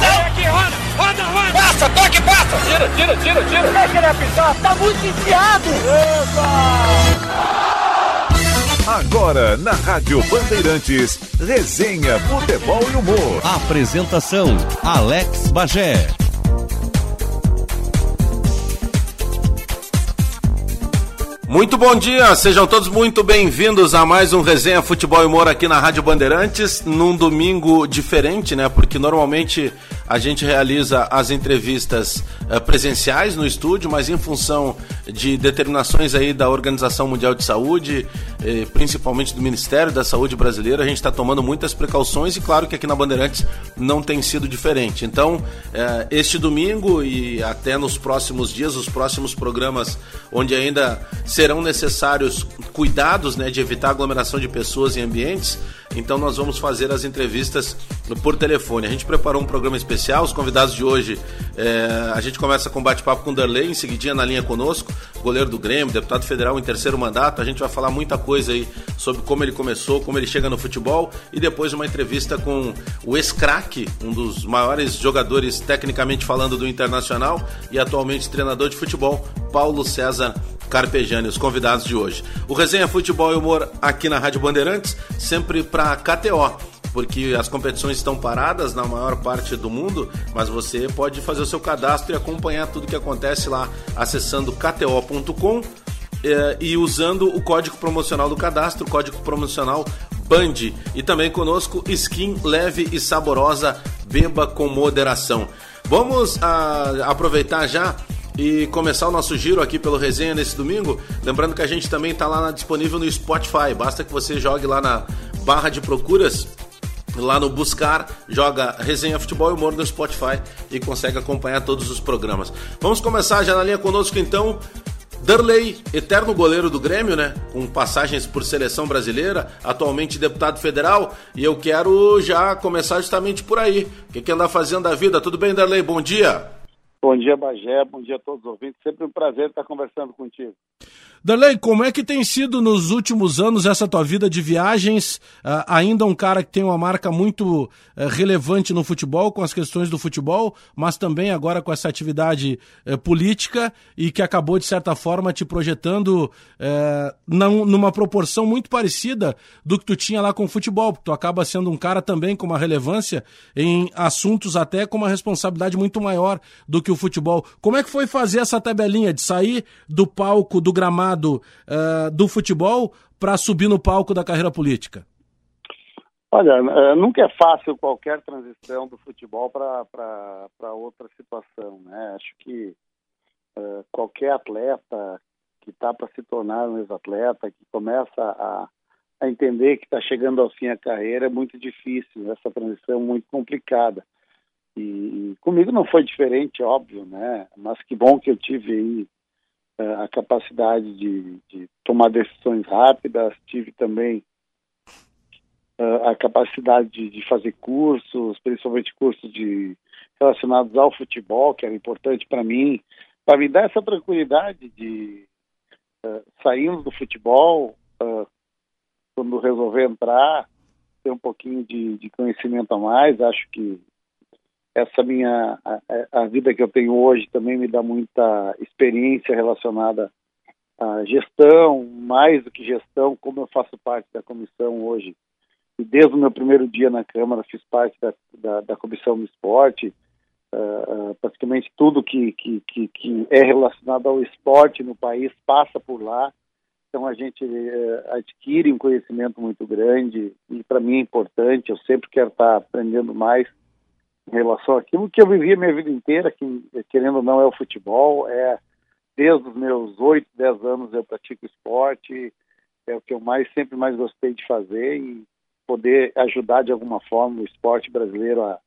Vem aqui, roda, roda, roda. Passa, toque, passa. Tira, tira, tira, tira. Deixa ele apitar, tá muito enfiado. Eita! Agora, na Rádio Bandeirantes, resenha, futebol e humor. Apresentação, Alex Bagé. Muito bom dia, sejam todos muito bem-vindos a mais um Resenha Futebol e Humor aqui na Rádio Bandeirantes, num domingo diferente, né? Porque normalmente a gente realiza as entrevistas uh, presenciais no estúdio, mas em função de determinações aí da Organização Mundial de Saúde, eh, principalmente do Ministério da Saúde brasileiro, a gente está tomando muitas precauções e claro que aqui na Bandeirantes não tem sido diferente. Então, eh, este domingo e até nos próximos dias, os próximos programas onde ainda serão necessários cuidados né, de evitar aglomeração de pessoas em ambientes, então nós vamos fazer as entrevistas por telefone. A gente preparou um programa especial, os convidados de hoje, é, a gente começa com bate-papo com o Darley, em seguidinha na linha conosco, goleiro do Grêmio, deputado federal em terceiro mandato. A gente vai falar muita coisa aí sobre como ele começou, como ele chega no futebol e depois uma entrevista com o ex-craque, um dos maiores jogadores tecnicamente falando do Internacional e atualmente treinador de futebol, Paulo César Carpejani, os convidados de hoje. O Resenha Futebol e Humor aqui na Rádio Bandeirantes, sempre para KTO porque as competições estão paradas na maior parte do mundo, mas você pode fazer o seu cadastro e acompanhar tudo que acontece lá acessando kto.com eh, e usando o código promocional do cadastro, código promocional BAND. E também conosco, skin leve e saborosa, beba com moderação. Vamos ah, aproveitar já e começar o nosso giro aqui pelo resenha nesse domingo. Lembrando que a gente também está lá disponível no Spotify. Basta que você jogue lá na barra de procuras lá no Buscar, joga Resenha Futebol e Humor no Spotify e consegue acompanhar todos os programas. Vamos começar já na linha conosco então. Darley, eterno goleiro do Grêmio, né? Com passagens por seleção brasileira, atualmente deputado federal, e eu quero já começar justamente por aí. O que, que anda fazendo da vida? Tudo bem, Darley? Bom dia. Bom dia, Bagé. Bom dia a todos os ouvintes. Sempre um prazer estar conversando contigo. Darley, como é que tem sido nos últimos anos essa tua vida de viagens? Uh, ainda um cara que tem uma marca muito uh, relevante no futebol, com as questões do futebol, mas também agora com essa atividade uh, política e que acabou, de certa forma, te projetando eh, numa proporção muito parecida do que tu tinha lá com o futebol, tu acaba sendo um cara também com uma relevância em assuntos até com uma responsabilidade muito maior do que o futebol. Como é que foi fazer essa tabelinha de sair do palco, do gramado? Lado uh, do futebol para subir no palco da carreira política? Olha, eh, nunca é fácil qualquer transição do futebol para outra situação, né? Acho que uh, qualquer atleta que está para se tornar um ex-atleta, que começa a, a entender que está chegando ao fim a carreira, é muito difícil, essa transição é muito complicada. E, e, comigo não foi diferente, óbvio, né? Mas que bom que eu tive aí a capacidade de, de, tomar decisões rápidas, tive também uh, a capacidade de, de, fazer cursos, principalmente cursos de, relacionados ao futebol, que era importante para mim, para me dar essa tranquilidade de uh, saindo do futebol, uh, quando resolver entrar, ter um pouquinho de, de conhecimento a mais, acho que essa minha a, a, vida que eu tenho hoje também me dá muita experiência relacionada à gestão, mais do que gestão, como eu faço parte da comissão hoje. E desde o meu primeiro dia na Câmara fiz parte da, da, da comissão do esporte, uh, praticamente tudo que, que, que, que, é relacionado ao esporte no país passa por lá. Então a gente uh, adquire um conhecimento muito grande e para mim é importante. Eu sempre quero estar aprendendo mais em relação àquilo que eu vivi a minha vida inteira, que querendo ou não é o futebol, é desde os meus 8, 10 anos eu pratico esporte, é o que eu mais sempre mais gostei de fazer e poder ajudar de alguma forma o esporte brasileiro a,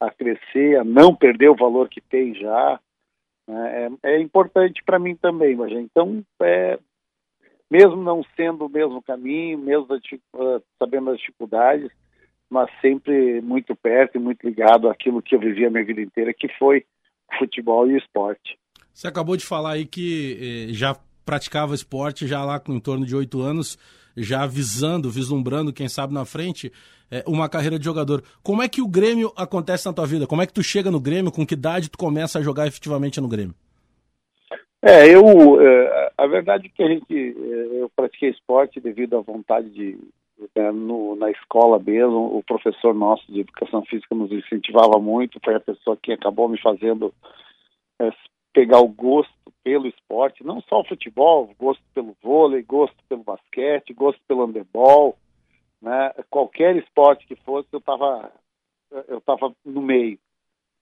a crescer, a não perder o valor que tem já, né, é, é, importante para mim também, mas então é, mesmo não sendo o mesmo caminho, mesmo sabendo as dificuldades, mas sempre muito perto e muito ligado àquilo que eu vivi a minha vida inteira, que foi futebol e esporte. Você acabou de falar aí que eh, já praticava esporte já lá com em torno de oito anos. já visando, vislumbrando, quem sabe na frente, é, uma carreira de jogador. Como é que o Grêmio acontece na tua vida? Como é que tu chega no Grêmio? Com que idade tu começa a jogar efetivamente no Grêmio? É, eu, é, a verdade é que a gente, eu pratiquei esporte devido à vontade de, no, na escola mesmo, o professor nosso de educação física nos incentivava muito, foi a pessoa que acabou me fazendo é, pegar o gosto pelo esporte, não só o futebol, gosto pelo vôlei, gosto pelo basquete, gosto pelo handebol, né? Qualquer esporte que fosse, eu estava eu tava no meio.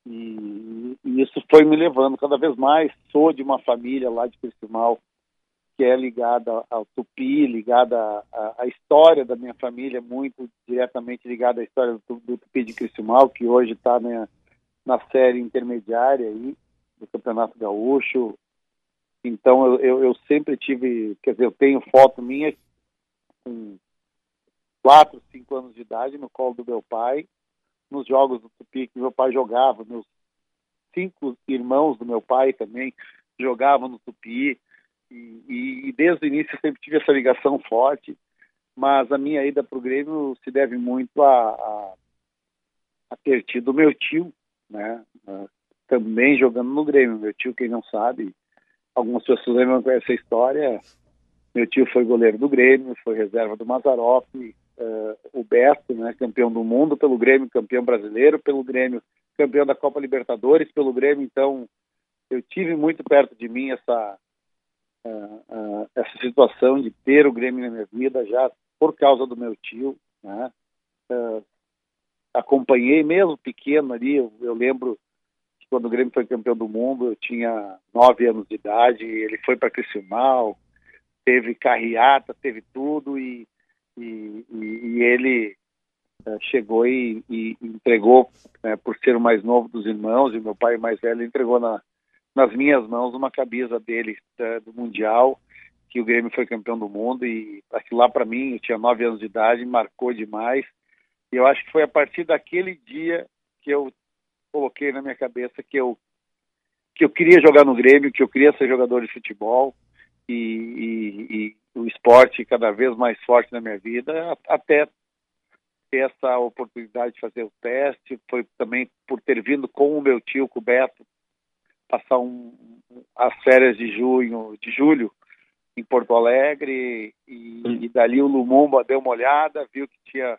E, e, isso foi me levando cada vez mais. Sou de uma família lá de Criciúmal que é ligada ao Tupi, ligada à, história da minha família, muito diretamente ligada à história do, do Tupi de Criciúmal, que hoje está na, na série intermediária aí, do Campeonato Gaúcho. Então eu, eu, eu, sempre tive, quer dizer, eu tenho foto minha com quatro, cinco anos de idade no colo do meu pai, nos jogos do Tupi que meu pai jogava, meus cinco irmãos do meu pai também jogavam no Tupi, e, e, desde o início sempre tive essa ligação forte, mas a minha ida para o Grêmio se deve muito a, a, a ter tido meu tio, né, também jogando no Grêmio. Meu tio, quem não sabe, algumas pessoas lembram essa história. Meu tio foi goleiro do Grêmio, foi reserva do Mazarop, uh, o Beto, né, campeão do mundo pelo Grêmio, campeão brasileiro pelo Grêmio, campeão da Copa Libertadores pelo Grêmio. Então, eu tive muito perto de mim essa essa situação de ter o Grêmio na minha vida já por causa do meu tio, né? acompanhei mesmo pequeno ali, eu, lembro que quando o Grêmio foi campeão do mundo, eu tinha nove anos de idade, ele foi para Criciúmal, teve carreata, teve tudo e e, e, e ele uh, chegou e, e entregou, né, por ser o mais novo dos irmãos, e meu pai mais velho, entregou na, nas minhas mãos uma camisa dele do Mundial, que o Grêmio foi campeão do mundo, e aquilo lá para mim, eu tinha nove anos de idade, marcou demais, e eu acho que foi a partir daquele dia que eu coloquei na minha cabeça que eu que eu queria jogar no Grêmio, que eu queria ser jogador de futebol, e, e, e o esporte cada vez mais forte na minha vida, até ter essa oportunidade de fazer o teste, foi também por ter vindo com o meu tio, com o Beto, passar um, as férias de junho, de julho em Porto Alegre e, e dali o Lumumba deu uma olhada, viu que tinha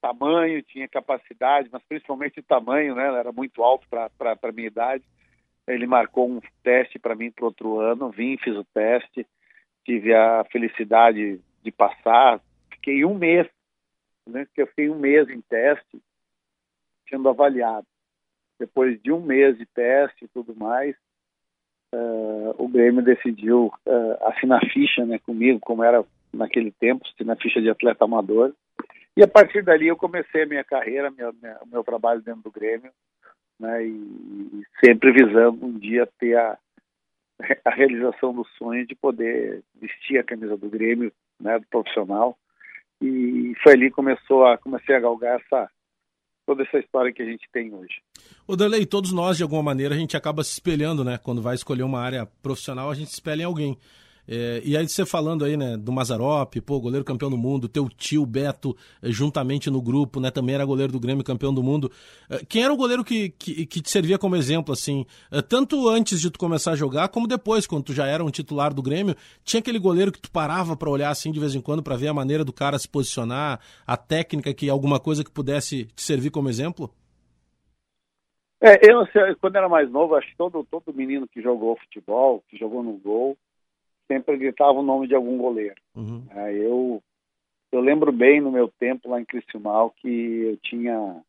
tamanho, tinha capacidade, mas principalmente o tamanho, né? Era muito alto para a minha idade. Ele marcou um teste para mim para outro ano, vim, fiz o teste tive a felicidade de passar, fiquei um mês, né, que eu fiquei um mês em teste, sendo avaliado. Depois de um mês de teste e tudo mais, uh, o Grêmio decidiu uh, assinar ficha né, comigo, como era naquele tempo, assinar ficha de atleta amador. E a partir dali eu comecei a minha carreira, minha, minha, o meu trabalho dentro do Grêmio, né, e, e sempre visando um dia ter a, a realização do sonho de poder vestir a camisa do Grêmio, né, do profissional. E foi ali que começou a comecei a galgar essa toda essa história que a gente tem hoje. O Darley, todos nós de alguma maneira a gente acaba se espelhando, né? Quando vai escolher uma área profissional, a gente espelha em alguém. É, e aí você falando aí, né, do Mazarop, pô, goleiro campeão do mundo, teu tio Beto, é, juntamente no grupo, né, também era goleiro do Grêmio campeão do mundo. É, quem era o goleiro que, que, que, te servia como exemplo, assim, é, tanto antes de tu começar a jogar, como depois, quando tu já era um titular do Grêmio, tinha aquele goleiro que tu parava para olhar assim de vez em quando para ver a maneira do cara se posicionar, a técnica, que alguma coisa que pudesse te servir como exemplo? É, eu, quando era mais novo, acho que todo, todo menino que jogou futebol, que jogou no gol, sempre gritava o nome de algum goleiro. Uhum. É, eu, eu lembro bem no meu tempo lá em Criciúmal que eu tinha,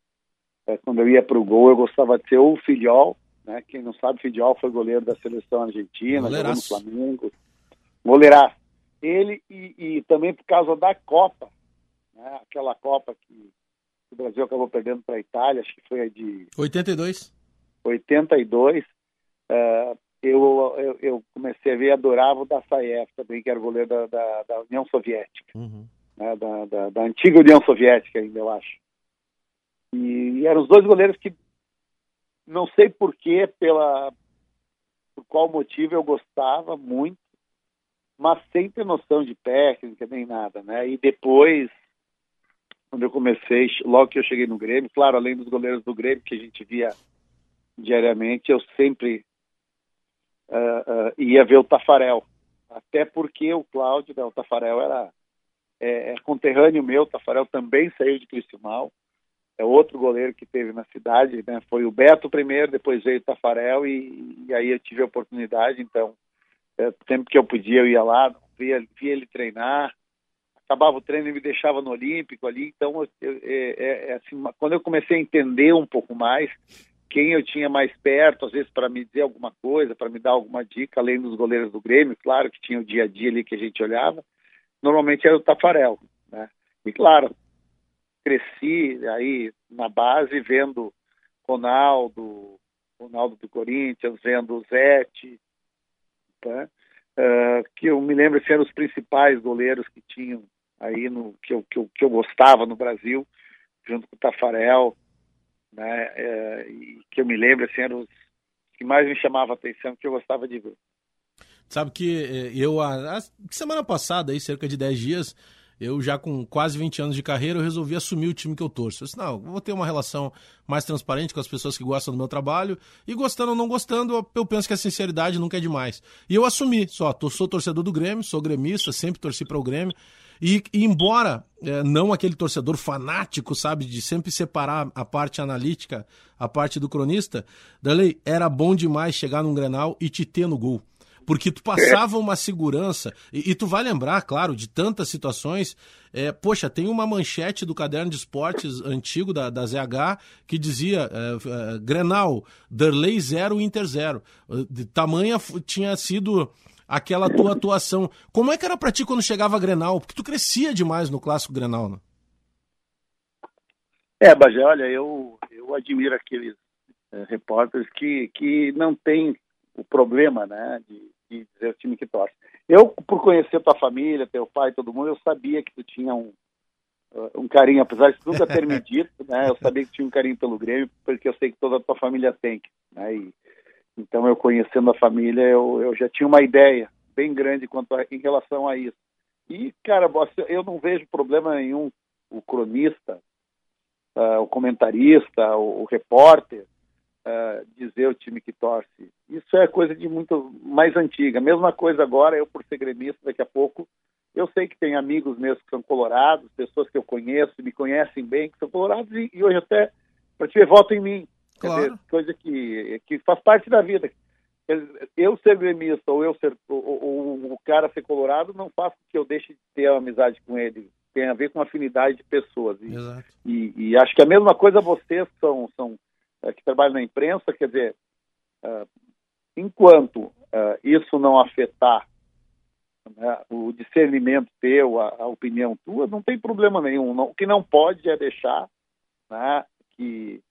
é, quando eu ia para o gol, eu gostava de ser o Filhol, né? Quem não sabe, Filhol foi goleiro da seleção argentina, jogou no Flamengo. Goleiraço. Ele e, e, também por causa da Copa, né? aquela Copa que o Brasil acabou perdendo para a Itália, acho que foi a de... 82. 82. Uh, eu, eu, eu, comecei a ver, adorava o Dassaev também, que era goleiro da, da, da União Soviética, uhum. né, da, da, da, antiga União Soviética ainda, eu acho. E, e, eram os dois goleiros que, não sei porquê, pela, por qual motivo eu gostava muito, mas sem ter noção de técnica nem nada, né? E depois, quando eu comecei, logo que eu cheguei no Grêmio, claro, além dos goleiros do Grêmio que a gente via diariamente, eu sempre uh, ia ver o Tafarel, até porque o Cláudio, né, o Tafarel era é, é conterrâneo meu, o Tafarel também saiu de Criciúmal, é outro goleiro que teve na cidade, né? Foi o Beto primeiro, depois veio o Tafarel e, e aí eu tive a oportunidade, então é, sempre que eu podia eu ia lá, via, via ele treinar, acabava o treino e me deixava no Olímpico ali, então eu, é, é, é assim, quando eu comecei a entender um pouco mais quem eu tinha mais perto, às vezes para me dizer alguma coisa, para me dar alguma dica, além dos goleiros do Grêmio, claro que tinha o dia a dia ali que a gente olhava, normalmente era o Tafarel, né? E claro, cresci aí na base vendo Ronaldo, Ronaldo do Corinthians, vendo o Zete? Uh, que eu me lembro que eram os principais goleiros que tinham aí no que eu, que eu, que eu gostava no Brasil, junto com o Tafarel, né? E que eu me lembro assim, eram os que mais me chamava a atenção, que eu gostava de ver. Sabe que eh, eu, a, a semana passada, aí, cerca de 10 dias, eu já com quase 20 anos de carreira, eu resolvi assumir o time que eu torço. Eu disse, não, vou ter uma relação mais transparente com as pessoas que gostam do meu trabalho. E gostando ou não gostando, eu penso que a sinceridade nunca é demais. E eu assumi, só, sou torcedor do Grêmio, sou gremista, sempre torci para o Grêmio. E, e embora é, não aquele torcedor fanático, sabe, de sempre separar a parte analítica, a parte do cronista, Dalei, era bom demais chegar num Grenal e te ter no gol porque tu passava uma segurança, e, e, tu vai lembrar, claro, de tantas situações. É, poxa, tem uma manchete do caderno de esportes antigo da, da ZH que dizia é, é, Grenal, Derlei 0, Inter 0. De tamanha tinha sido aquela tua atuação. Como é que era pra ti quando chegava a Grenal? Porque tu crescia demais no clássico Grenal, né? É, Bajé, olha, eu, eu admiro aqueles é, repórteres que, que não tem o problema, né, de, de dizer o time que torce. Eu, por conhecer tua família, teu pai, todo mundo, eu sabia que tu tinha um, uh, um carinho, apesar de nunca ter me dito, né, eu sabia que tinha um carinho pelo Grêmio, porque eu sei que toda a tua família tem, né, e, então eu conhecendo a família, eu, eu já tinha uma ideia bem grande quanto a, em relação a isso. E, cara, eu não vejo problema nenhum o cronista, uh, o comentarista, o, o repórter, uh, dizer o time que torce. Isso é coisa de muito mais antiga. Mesma coisa agora, eu por ser gremista, daqui a pouco, eu sei que tem amigos meus que são colorados, pessoas que eu conheço, me conhecem bem, que são colorados, e, e hoje até, para te ver, em mim. Claro. Dizer, coisa que, que faz parte da vida. Eu ser gremista ou eu ser ou, ou, o cara ser colorado não faz com que eu deixe de ter amizade com ele. Tem a ver com afinidade de pessoas. E, e, e acho que a mesma coisa vocês são, são é, que trabalham na imprensa, quer dizer, uh, enquanto uh, isso não afetar né, o discernimento teu, a, a, opinião tua, não tem problema nenhum. Não, o que não pode é deixar né, que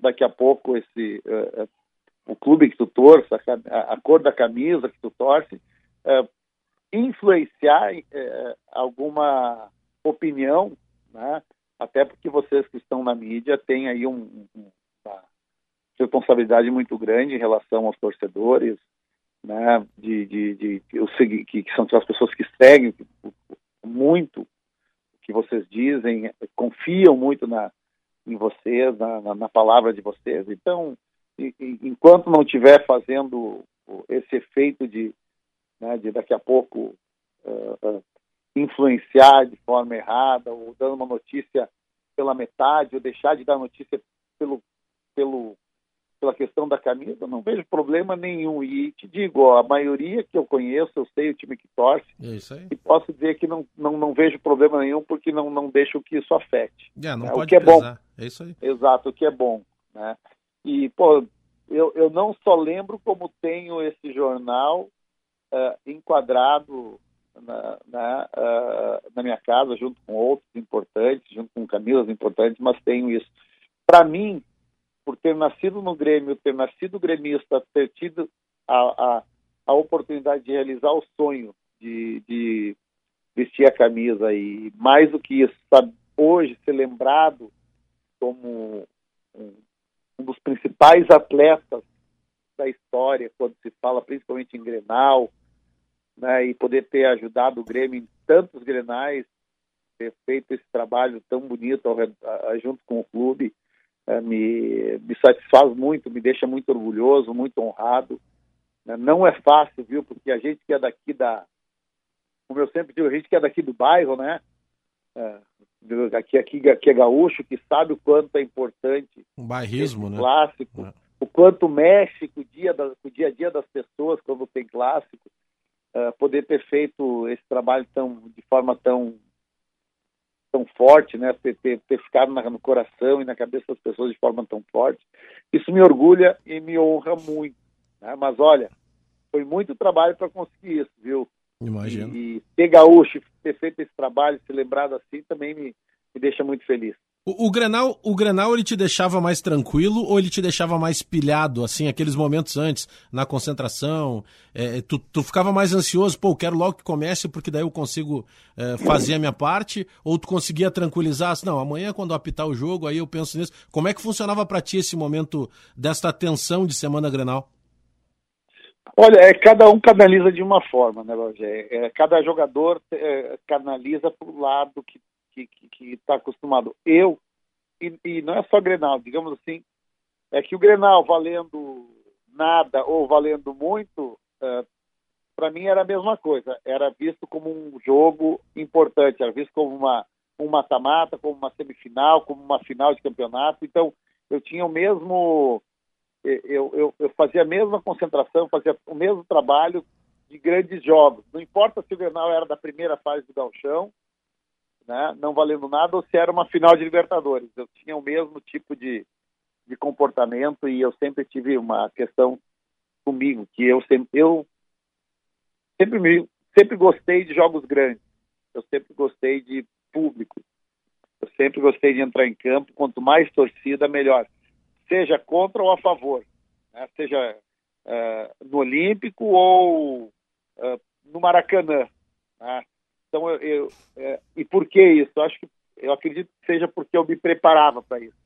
daqui a pouco esse uh, o clube que tu torce, a, a, cor da camisa que tu torce, influenciar alguma opinião, né, até porque vocês que estão na mídia têm aí um, um responsabilidade muito grande em relação aos torcedores, né, de, de, de, de que, que, são as pessoas que seguem muito o que vocês dizem, confiam muito na, em vocês, na, na, palavra de vocês. Então, e, e, enquanto não estiver fazendo esse efeito de, né, de daqui a pouco uh, uh, influenciar de forma errada, ou dando uma notícia pela metade, ou deixar de dar notícia pelo, pelo pela questão da camisa, não vejo problema nenhum. E te digo, ó, a maioria que eu conheço, eu sei o time que torce. É e posso dizer que não, não, não vejo problema nenhum porque não, não deixo que isso afete. É, não né? pode o que é pesar. bom. É isso aí. Exato, o que é bom. Né? E, pô, eu, eu não só lembro como tenho esse jornal uh, enquadrado na, na, uh, na minha casa, junto com outros importantes, junto com camisas importantes, mas tenho isso. Para mim, por ter nascido no Grêmio, ter nascido gremista, ter tido a, a, a oportunidade de realizar o sonho de, de, vestir a camisa. E mais do que isso, sabe, hoje ser lembrado como um, dos principais atletas da história, quando se fala principalmente em Grenal, né, e poder ter ajudado o Grêmio em tantos grenais, ter feito esse trabalho tão bonito ao, junto com o clube, é, me, me satisfaz muito, me deixa muito orgulhoso, muito honrado. Né. Não é fácil, viu? Porque a gente que é daqui da, como eu sempre digo, a gente que é daqui do bairro, né? É, aqui, aqui, aqui é gaúcho, que sabe o quanto é importante um bairrismo, né? clássico, é. o quanto mexe com o, dia da, o dia a dia das pessoas quando tem clássico, uh, poder ter feito esse trabalho tão, de forma tão tão forte, né? Ter, ter, ter ficado na, no coração e na cabeça das pessoas de forma tão forte. Isso me orgulha e me honra muito. Né? Mas olha, foi muito trabalho para conseguir isso, viu? Imagino. E, e ter gaúcho, ter feito esse trabalho, ser lembrado assim, também me, me deixa muito feliz. O, o, Grenal, o Grenal ele te deixava mais tranquilo ou ele te deixava mais pilhado, assim, aqueles momentos antes, na concentração? É, tu, tu ficava mais ansioso, pô, quero logo que comece porque daí eu consigo é, fazer a minha parte? Ou tu conseguia tranquilizar, assim, não, amanhã quando apitar o jogo, aí eu penso nisso. Como é que funcionava para ti esse momento desta tensão de semana Grenal? Olha, é, cada um canaliza de uma forma, né, Rogério? É, cada jogador é, canaliza para o lado que que está acostumado. Eu, e, e, não é só Grenal, digamos assim, é que o Grenal valendo nada ou valendo muito, é, para mim era a mesma coisa. Era visto como um jogo importante, era visto como uma um mata-mata, como uma semifinal, como uma final de campeonato. Então, eu tinha o mesmo eu, eu, eu, fazia a mesma concentração, fazia o mesmo trabalho de grandes jogos. Não importa se o Grenal era da primeira fase do Galchão, né, não valendo nada, ou se era uma final de Libertadores. Eu tinha o mesmo tipo de, de comportamento e eu sempre tive uma questão comigo, que eu sempre, eu sempre, me, sempre gostei de jogos grandes, eu sempre gostei de público, eu sempre gostei de entrar em campo, quanto mais torcida, melhor seja contra ou a favor, né? seja uh, no Olímpico ou uh, no Maracanã. Né? Então, eu, eu é, e por que isso? Eu acho que eu acredito que seja porque eu me preparava para isso.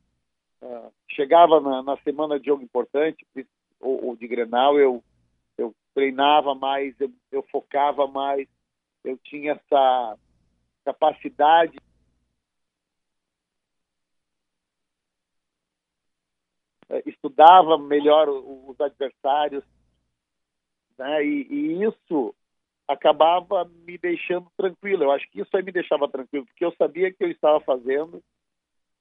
Uh, chegava na, na, semana de jogo importante ou, ou, de Grenal, eu eu treinava mais, eu, eu focava mais, eu tinha essa capacidade Eh, estudava melhor os adversários, né? E, e, isso acabava me deixando tranquilo. Eu acho que isso aí me deixava tranquilo, porque eu sabia que eu estava fazendo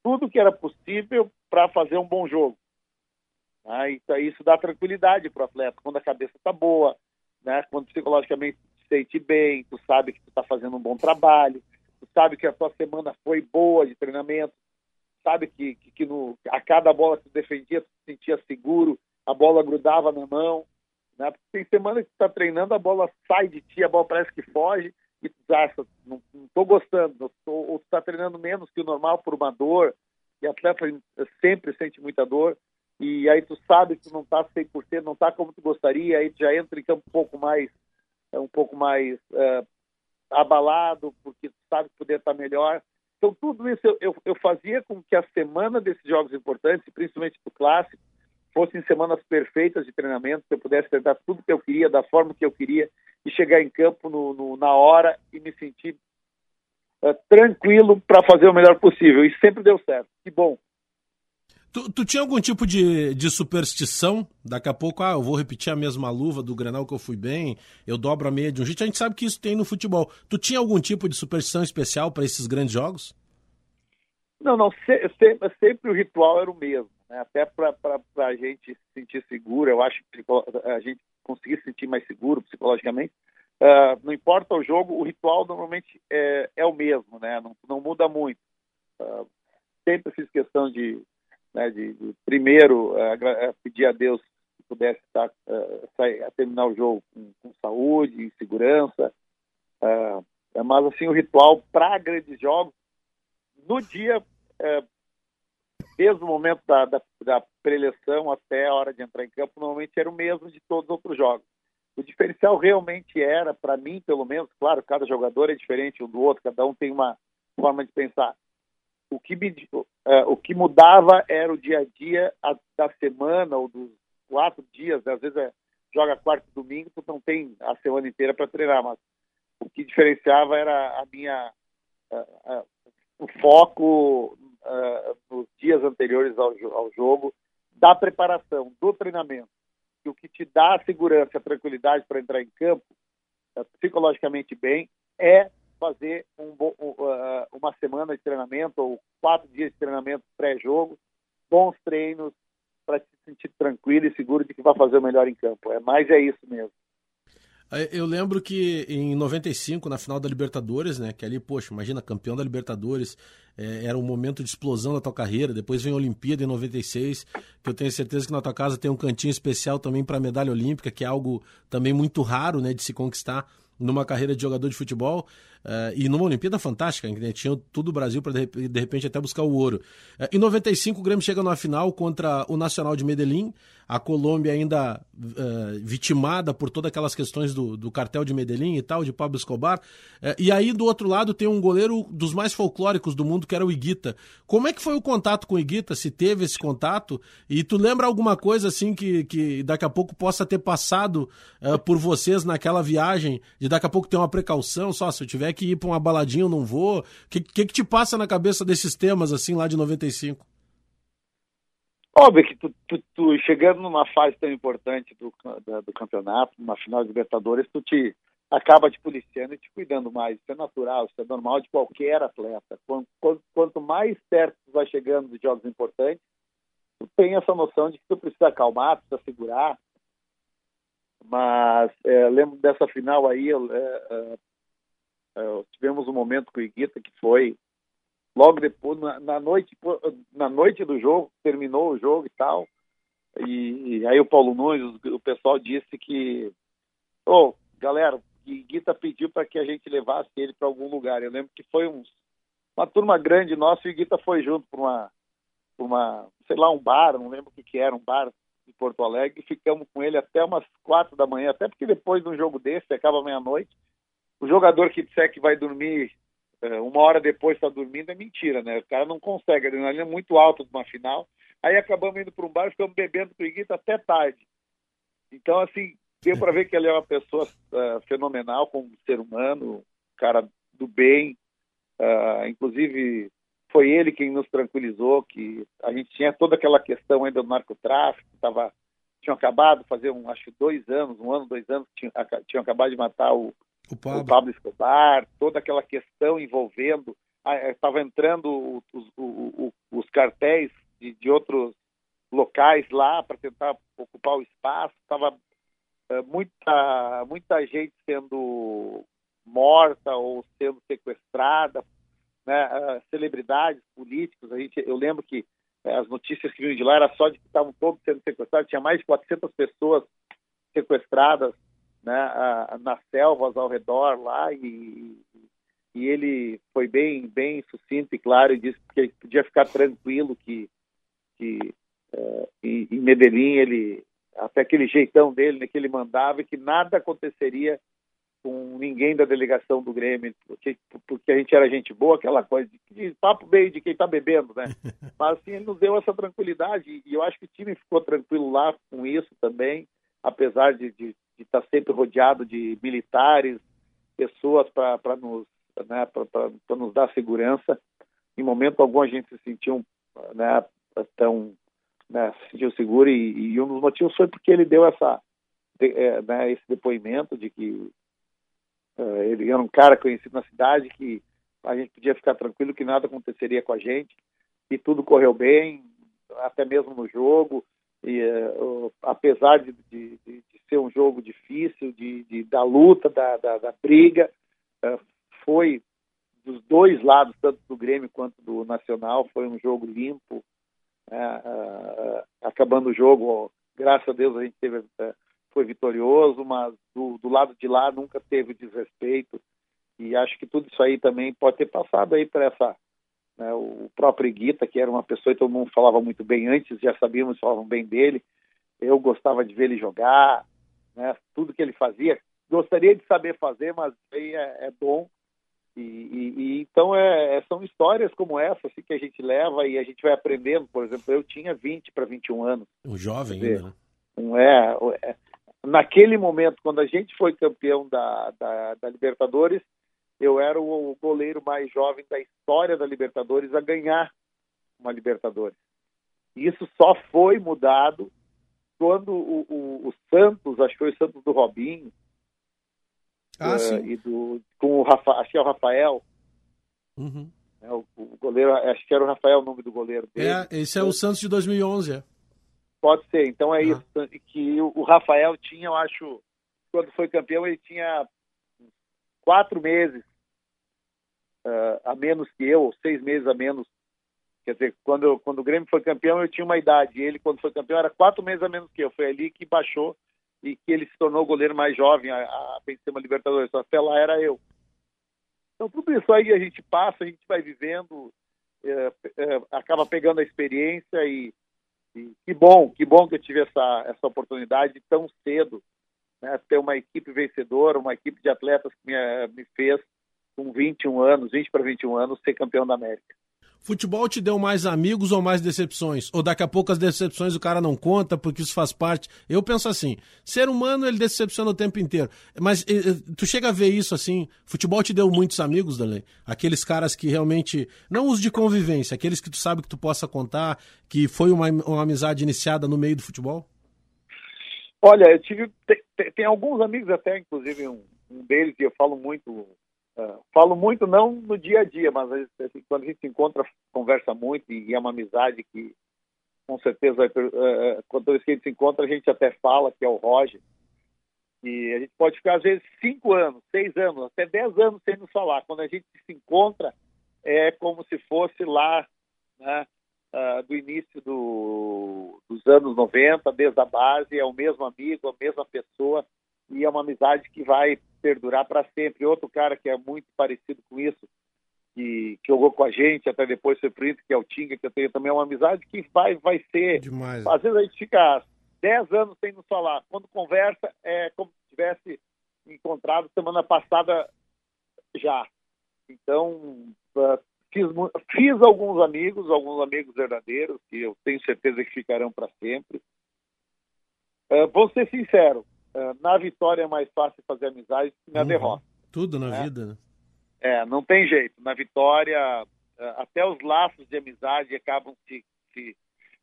tudo que era possível para fazer um bom jogo. Né? Então, isso dá tranquilidade para o atleta, quando a cabeça está boa, né? quando psicologicamente se sente bem, tu sabe que tu está fazendo um bom trabalho, tu sabe que a tua semana foi boa de treinamento, sabe que, que, que no, a cada bola que tu defendia, tu se sentia seguro, a bola grudava na mão. Né? Porque tem semana que está treinando, a bola sai de ti, a bola parece que foge, e tu acha, não estou gostando, tô, ou tu está treinando menos que o normal por uma dor, e atleta sempre sente muita dor, e aí tu sabe que tu não está 100%, não está como tu gostaria, aí tu já entra em campo um pouco mais, um pouco mais uh, abalado, porque tu sabe que poder estar tá melhor, então, tudo isso eu, eu, eu, fazia com que a semana desses jogos importantes, principalmente do clássico, fossem semanas perfeitas de treinamento, que eu pudesse tentar tudo que eu queria, da forma que eu queria, e chegar em campo no, no, na hora e me sentir uh, tranquilo para fazer o melhor possível. E sempre deu certo. Que bom. Tu, tu, tinha algum tipo de, de superstição? Daqui a pouco, ah, eu vou repetir a mesma luva do Granal que eu fui bem, eu dobro a meia de um jeito. A gente sabe que isso tem no futebol. Tu tinha algum tipo de superstição especial para esses grandes jogos? Não, não. Se, sempre, sempre, o ritual era o mesmo. Né? Até para a gente se sentir seguro, eu acho que a gente conseguir se sentir mais seguro psicologicamente. Uh, não importa o jogo, o ritual normalmente é, é o mesmo, né? não, não muda muito. Uh, sempre fiz questão de né, de, de primeiro uh, pedir a Deus que pudesse estar, uh, sair, terminar o jogo com, com saúde, em segurança. Mas assim o ritual para grandes jogos no dia desde o momento da, da, da preleção até a hora de entrar em campo normalmente era o mesmo de todos os outros jogos. O diferencial realmente era, para mim, pelo menos, claro, cada jogador é diferente um do outro, cada um tem uma forma de pensar, o que, me, uh, o que mudava era o dia a dia a, da semana ou dos quatro dias, às vezes é joga quarto e domingo, tu não tem a semana inteira para treinar, mas o que diferenciava era a minha uh, uh, o foco uh, nos dias anteriores ao, ao, jogo da preparação, do treinamento. E o que te dá a segurança, a tranquilidade para entrar em campo, psicologicamente bem, é fazer um, uma semana de treinamento ou quatro dias de treinamento pré-jogo, bons treinos, para se sentir tranquilo e seguro de que vai fazer o melhor em campo. É, mas é isso mesmo. Eu lembro que em 95, na final da Libertadores, né? Que ali, poxa, imagina, campeão da Libertadores, é, era um momento de explosão da tua carreira. Depois vem a Olimpíada em 96, que eu tenho certeza que na tua casa tem um cantinho especial também para medalha olímpica, que é algo também muito raro, né? De se conquistar numa carreira de jogador de futebol. Uh, e numa Olimpíada fantástica, né? tinha todo o Brasil para de, de, repente até buscar o ouro. Uh, em 95, o Grêmio chega na final contra o Nacional de Medellín, a Colômbia ainda uh, vitimada por todas aquelas questões do, do, cartel de Medellín e tal, de Pablo Escobar. e aí, do outro lado, tem um goleiro dos mais folclóricos do mundo, que era o Iguita. Como é que foi o contato com o Iguita, se teve esse contato? E tu lembra alguma coisa assim que, que daqui a pouco possa ter passado por vocês naquela viagem, de daqui a pouco ter uma precaução, só se eu tiver que ir para uma baladinha, eu não vou. O que, que, que te passa na cabeça desses temas, assim, lá de 95? Óbvio que tu, tu, tu chegando numa fase tão importante do, do, do campeonato, numa final de Libertadores, tu te acaba te policiando e te cuidando mais. Isso é natural, isso é normal de qualquer atleta. Quanto, quanto mais perto tu vai chegando de jogos importantes, tu tem essa noção de que tu precisa acalmar, precisa segurar. Mas é, lembro dessa final aí, é, é, Uh, tivemos um momento com o Iguita que foi logo depois, na, na, noite, na noite do jogo, terminou o jogo e tal. E, e aí o Paulo Nunes, o, o pessoal disse que, oh, galera, Iguita pediu para que a gente levasse ele para algum lugar. Eu lembro que foi uns, uma turma grande nossa e o Iguita foi junto para uma, uma, sei lá, um bar, não lembro o que, que era, um bar em Porto Alegre, ficamos com ele até umas quatro da manhã, até porque depois de um jogo desse, acaba meia-noite, o jogador que disser que vai dormir é, uma hora depois está dormindo é mentira, né? O cara não consegue, a adrenalina é muito alta de uma final. Aí acabamos indo para um bar e ficamos bebendo o até tarde. Então, assim, deu para ver que ele é uma pessoa uh, fenomenal como ser humano, cara do bem. Uh, inclusive, foi ele quem nos tranquilizou que a gente tinha toda aquela questão ainda do narcotráfico, tava, tinham acabado fazer, um, acho que dois anos, um ano, dois anos, tinham, tinham acabado de matar o o Pablo. o Pablo Escobar, toda aquela questão envolvendo, estava eh, entrando os, os, os cartéis de, de, outros locais lá para tentar ocupar o espaço, estava é, muita, muita gente sendo morta ou sendo sequestrada, né, celebridades políticos, a gente, eu lembro que uh, as notícias que vinham de lá era só de que estavam todos sendo sequestrados, tinha mais de 400 pessoas sequestradas né, nas selvas ao redor lá e, e ele foi bem bem sucinto e claro e disse que podia ficar tranquilo que que uh, em, em Medellín ele até aquele jeitão dele né, que ele mandava e que nada aconteceria com ninguém da delegação do Grêmio, porque, porque a gente era gente boa, aquela coisa de, de papo meio de quem está bebendo, né? Mas assim, ele nos deu essa tranquilidade e eu acho que o time ficou tranquilo lá com isso também, apesar de, estar sempre rodeado de militares, pessoas para nos, né, nos dar segurança. Em momento algum a gente se sentiu né, tão né, se sentiu seguro e, e, um dos motivos foi porque ele deu essa de, é, né, esse depoimento de que ele era um cara conhecido na cidade que a gente podia ficar tranquilo que nada aconteceria com a gente e tudo correu bem até mesmo no jogo e uh, apesar de, de, de, ser um jogo difícil, de, de da luta, da, da, da briga. Uh, foi dos dois lados, tanto do Grêmio quanto do Nacional, foi um jogo limpo. Uh, acabando o jogo, graças a Deus a gente teve, foi vitorioso, mas do, do lado de lá nunca teve desrespeito. E acho que tudo isso aí também pode ter passado aí para essa né, o próprio Iguita, que era uma pessoa que todo mundo falava muito bem antes, já sabíamos, falavam bem dele. Eu gostava de ver ele jogar, né? Tudo que ele fazia, gostaria de saber fazer, mas aí é, é dom. E, e, e então é, é, são histórias como essa assim, que a gente leva e a gente vai aprendendo. Por exemplo, eu tinha 20 para 21 anos. Um jovem dizer, ainda. Né? Um, é, é, naquele momento, quando a gente foi campeão da, da, da Libertadores, eu era o goleiro mais jovem da história da Libertadores a ganhar uma Libertadores. Isso só foi mudado quando o, o, o Santos, acho que foi o Santos do Robinho, Ah, sim. e do, com o Rafa, acho que é o Rafael, Uhum. né, o, o goleiro, acho que era o Rafael o nome do goleiro dele. É, esse é o Santos de 2011, é. Pode ser, então é Ah. isso. Que o, Rafael tinha, eu acho, quando foi campeão, ele tinha quatro meses eh, a menos que eu, ou seis meses a menos. Quer dizer, quando, quando o Grêmio foi campeão, eu tinha uma idade. Ele, quando foi campeão, era quatro meses a menos que eu. Foi ali que baixou e que ele se tornou o goleiro mais jovem a, a vencer uma Libertadores. Só Até lá era eu. Então, tudo isso aí a gente passa, a gente vai vivendo, eh, eh, acaba pegando a experiência e, e que bom, que bom que eu tive essa, essa oportunidade tão cedo, né, ter uma equipe vencedora, uma equipe de atletas que me, me fez, com 21 anos, 20 para 21 anos, ser campeão da América. Futebol te deu mais amigos ou mais decepções? Ou daqui a pouco as decepções o cara não conta porque isso faz parte? Eu penso assim, ser humano ele decepciona o tempo inteiro. Mas eh, eh, tu chega a ver isso assim, futebol te deu muitos amigos, Danley? Aqueles caras que realmente, não os de convivência, aqueles que tu sabe que tu possa contar, que foi uma, uma amizade iniciada no meio do futebol? Olha, eu tive, te- te- tem, alguns amigos até, inclusive um, um deles que eu falo muito, ah, falo muito não no dia a dia, mas assim, quando a gente se encontra, conversa muito e é uma amizade que com certeza ah, ah, quando a gente se encontra a gente até fala que é o Roger e a gente pode ficar às vezes cinco anos, seis anos, até dez anos sem nos falar. Quando a gente se encontra é como se fosse lá, né? ah, do início do- dos anos 90, desde a base, é o mesmo amigo, a mesma pessoa, e é uma amizade que vai perdurar para sempre. Outro cara que é muito parecido com isso, que, que jogou com a gente, até depois foi pro Inter, que é o Tinga, que eu tenho também, é uma amizade que vai, vai ser... Demais. Às vezes a gente fica 10 anos sem nos falar. Quando conversa, é como se tivesse encontrado semana passada já. Então, ah, fiz, fiz alguns amigos, alguns amigos verdadeiros, que eu tenho certeza que ficarão para sempre. Ah, vou ser sincero, na vitória é mais fácil fazer amizade que na Uhum. derrota. Tudo na É. vida, né? É, não tem jeito. Na vitória, eh, até os laços de amizade acabam se. se...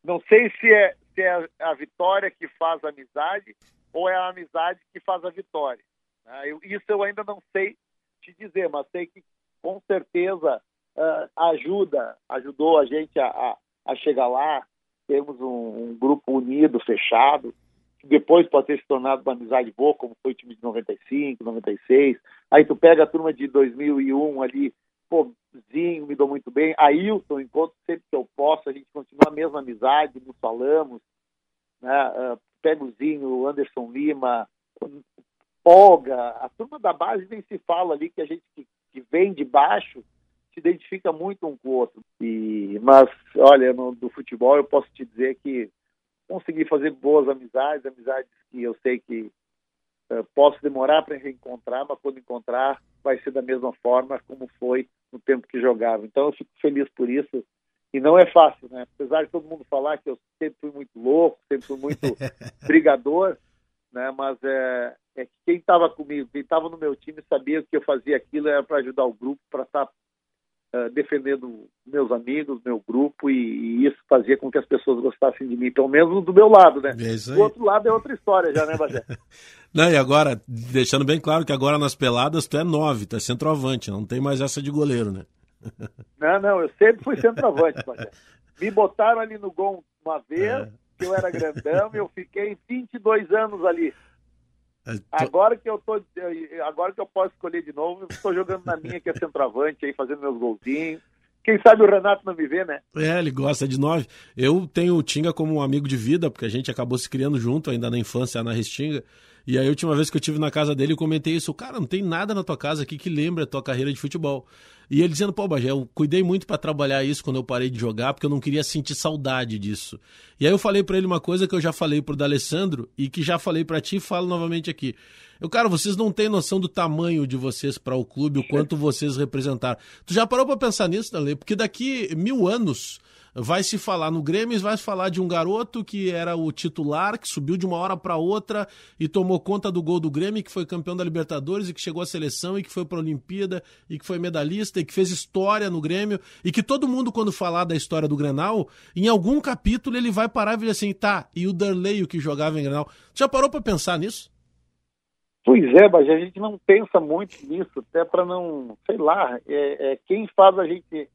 Não sei se é, se é a vitória que faz a amizade ou é a amizade que faz a vitória. né? Eu- isso eu ainda não sei te dizer, mas sei que com certeza eh, ajuda, ajudou a gente a, a, a chegar lá. Temos um, um grupo unido, fechado, depois pode ter se tornado uma amizade boa, como foi o time de 95, 96. Aí tu pega a turma de 2001 ali, pô, Zinho, me dou muito bem. Ailton, encontro sempre que eu posso, a gente continua a mesma amizade, nos falamos. Né? Ah, pega o Zinho, Anderson Lima, Polga, a turma da base nem se fala ali, que a gente que, que vem de baixo se identifica muito um com o outro. E, mas, olha, no, do futebol eu posso te dizer que consegui fazer boas amizades, amizades que eu sei que eh, posso demorar para reencontrar, mas quando encontrar vai ser da mesma forma como foi no tempo que jogava. Então eu fico feliz por isso. E não é fácil, né? Apesar de todo mundo falar que eu sempre fui muito louco, sempre fui muito brigador, né? Mas é, é que quem estava comigo, quem estava no meu time sabia que eu fazia aquilo era para ajudar o grupo, para estar eh, defendendo meus amigos, meu grupo, e, e isso fazia com que as pessoas gostassem de mim, pelo menos do meu lado, né? É Do outro lado é outra história já, né, Bagé? Não, e agora, deixando bem claro que agora nas peladas tu é nove, tu é centroavante, não tem mais essa de goleiro, né? Não, não, eu sempre fui centroavante, Bagé. Me botaram ali no gol uma vez, É. que eu era grandão, e eu fiquei 22 anos ali. É, Agora que eu tô, agora que eu posso escolher de novo, estou jogando na minha, que é centroavante, aí fazendo meus golzinhos. Quem sabe o Renato não me vê, né? É, ele gosta de nove. Eu tenho o Tinga como um amigo de vida, porque a gente acabou se criando junto ainda na infância na Restinga. E aí, a última vez que eu tive na casa dele, eu comentei isso. Cara, não tem nada na tua casa aqui que lembra a tua carreira de futebol. E ele dizendo, pô, Bagé, eu cuidei muito pra trabalhar isso quando eu parei de jogar, porque eu não queria sentir saudade disso. E aí eu falei pra ele uma coisa que eu já falei pro D'Alessandro e que já falei pra ti e falo novamente aqui. Eu, cara, vocês não têm noção do tamanho de vocês para o clube, o quanto vocês representaram. Tu já parou pra pensar nisso, Dale? Porque daqui mil anos vai se falar no Grêmio, vai se falar de um garoto que era o titular, que subiu de uma hora para outra e tomou conta do gol do Grêmio, que foi campeão da Libertadores e que chegou à seleção e que foi para a Olimpíada e que foi medalhista e que fez história no Grêmio e que todo mundo quando falar da história do Grenal, em algum capítulo ele vai parar e dizer assim, tá, e o Darley o que jogava em Grenal. Já parou para pensar nisso? Pois é, mas a gente não pensa muito nisso, até para não, sei lá, é, é, quem faz a gente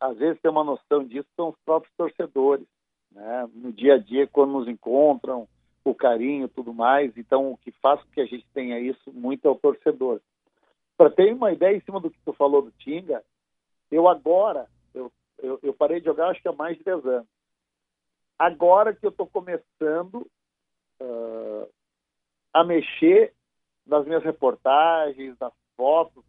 às vezes ter uma noção disso são os próprios torcedores, né? no dia a dia, quando nos encontram, o carinho tudo mais. Então, o que faz com que a gente tenha isso muito é o torcedor. Para ter uma ideia em cima do que tu falou do Tinga, eu agora, eu, eu, eu parei de jogar acho que há mais de 10 anos. Agora que eu estou começando uh, a mexer nas minhas reportagens, nas fotos,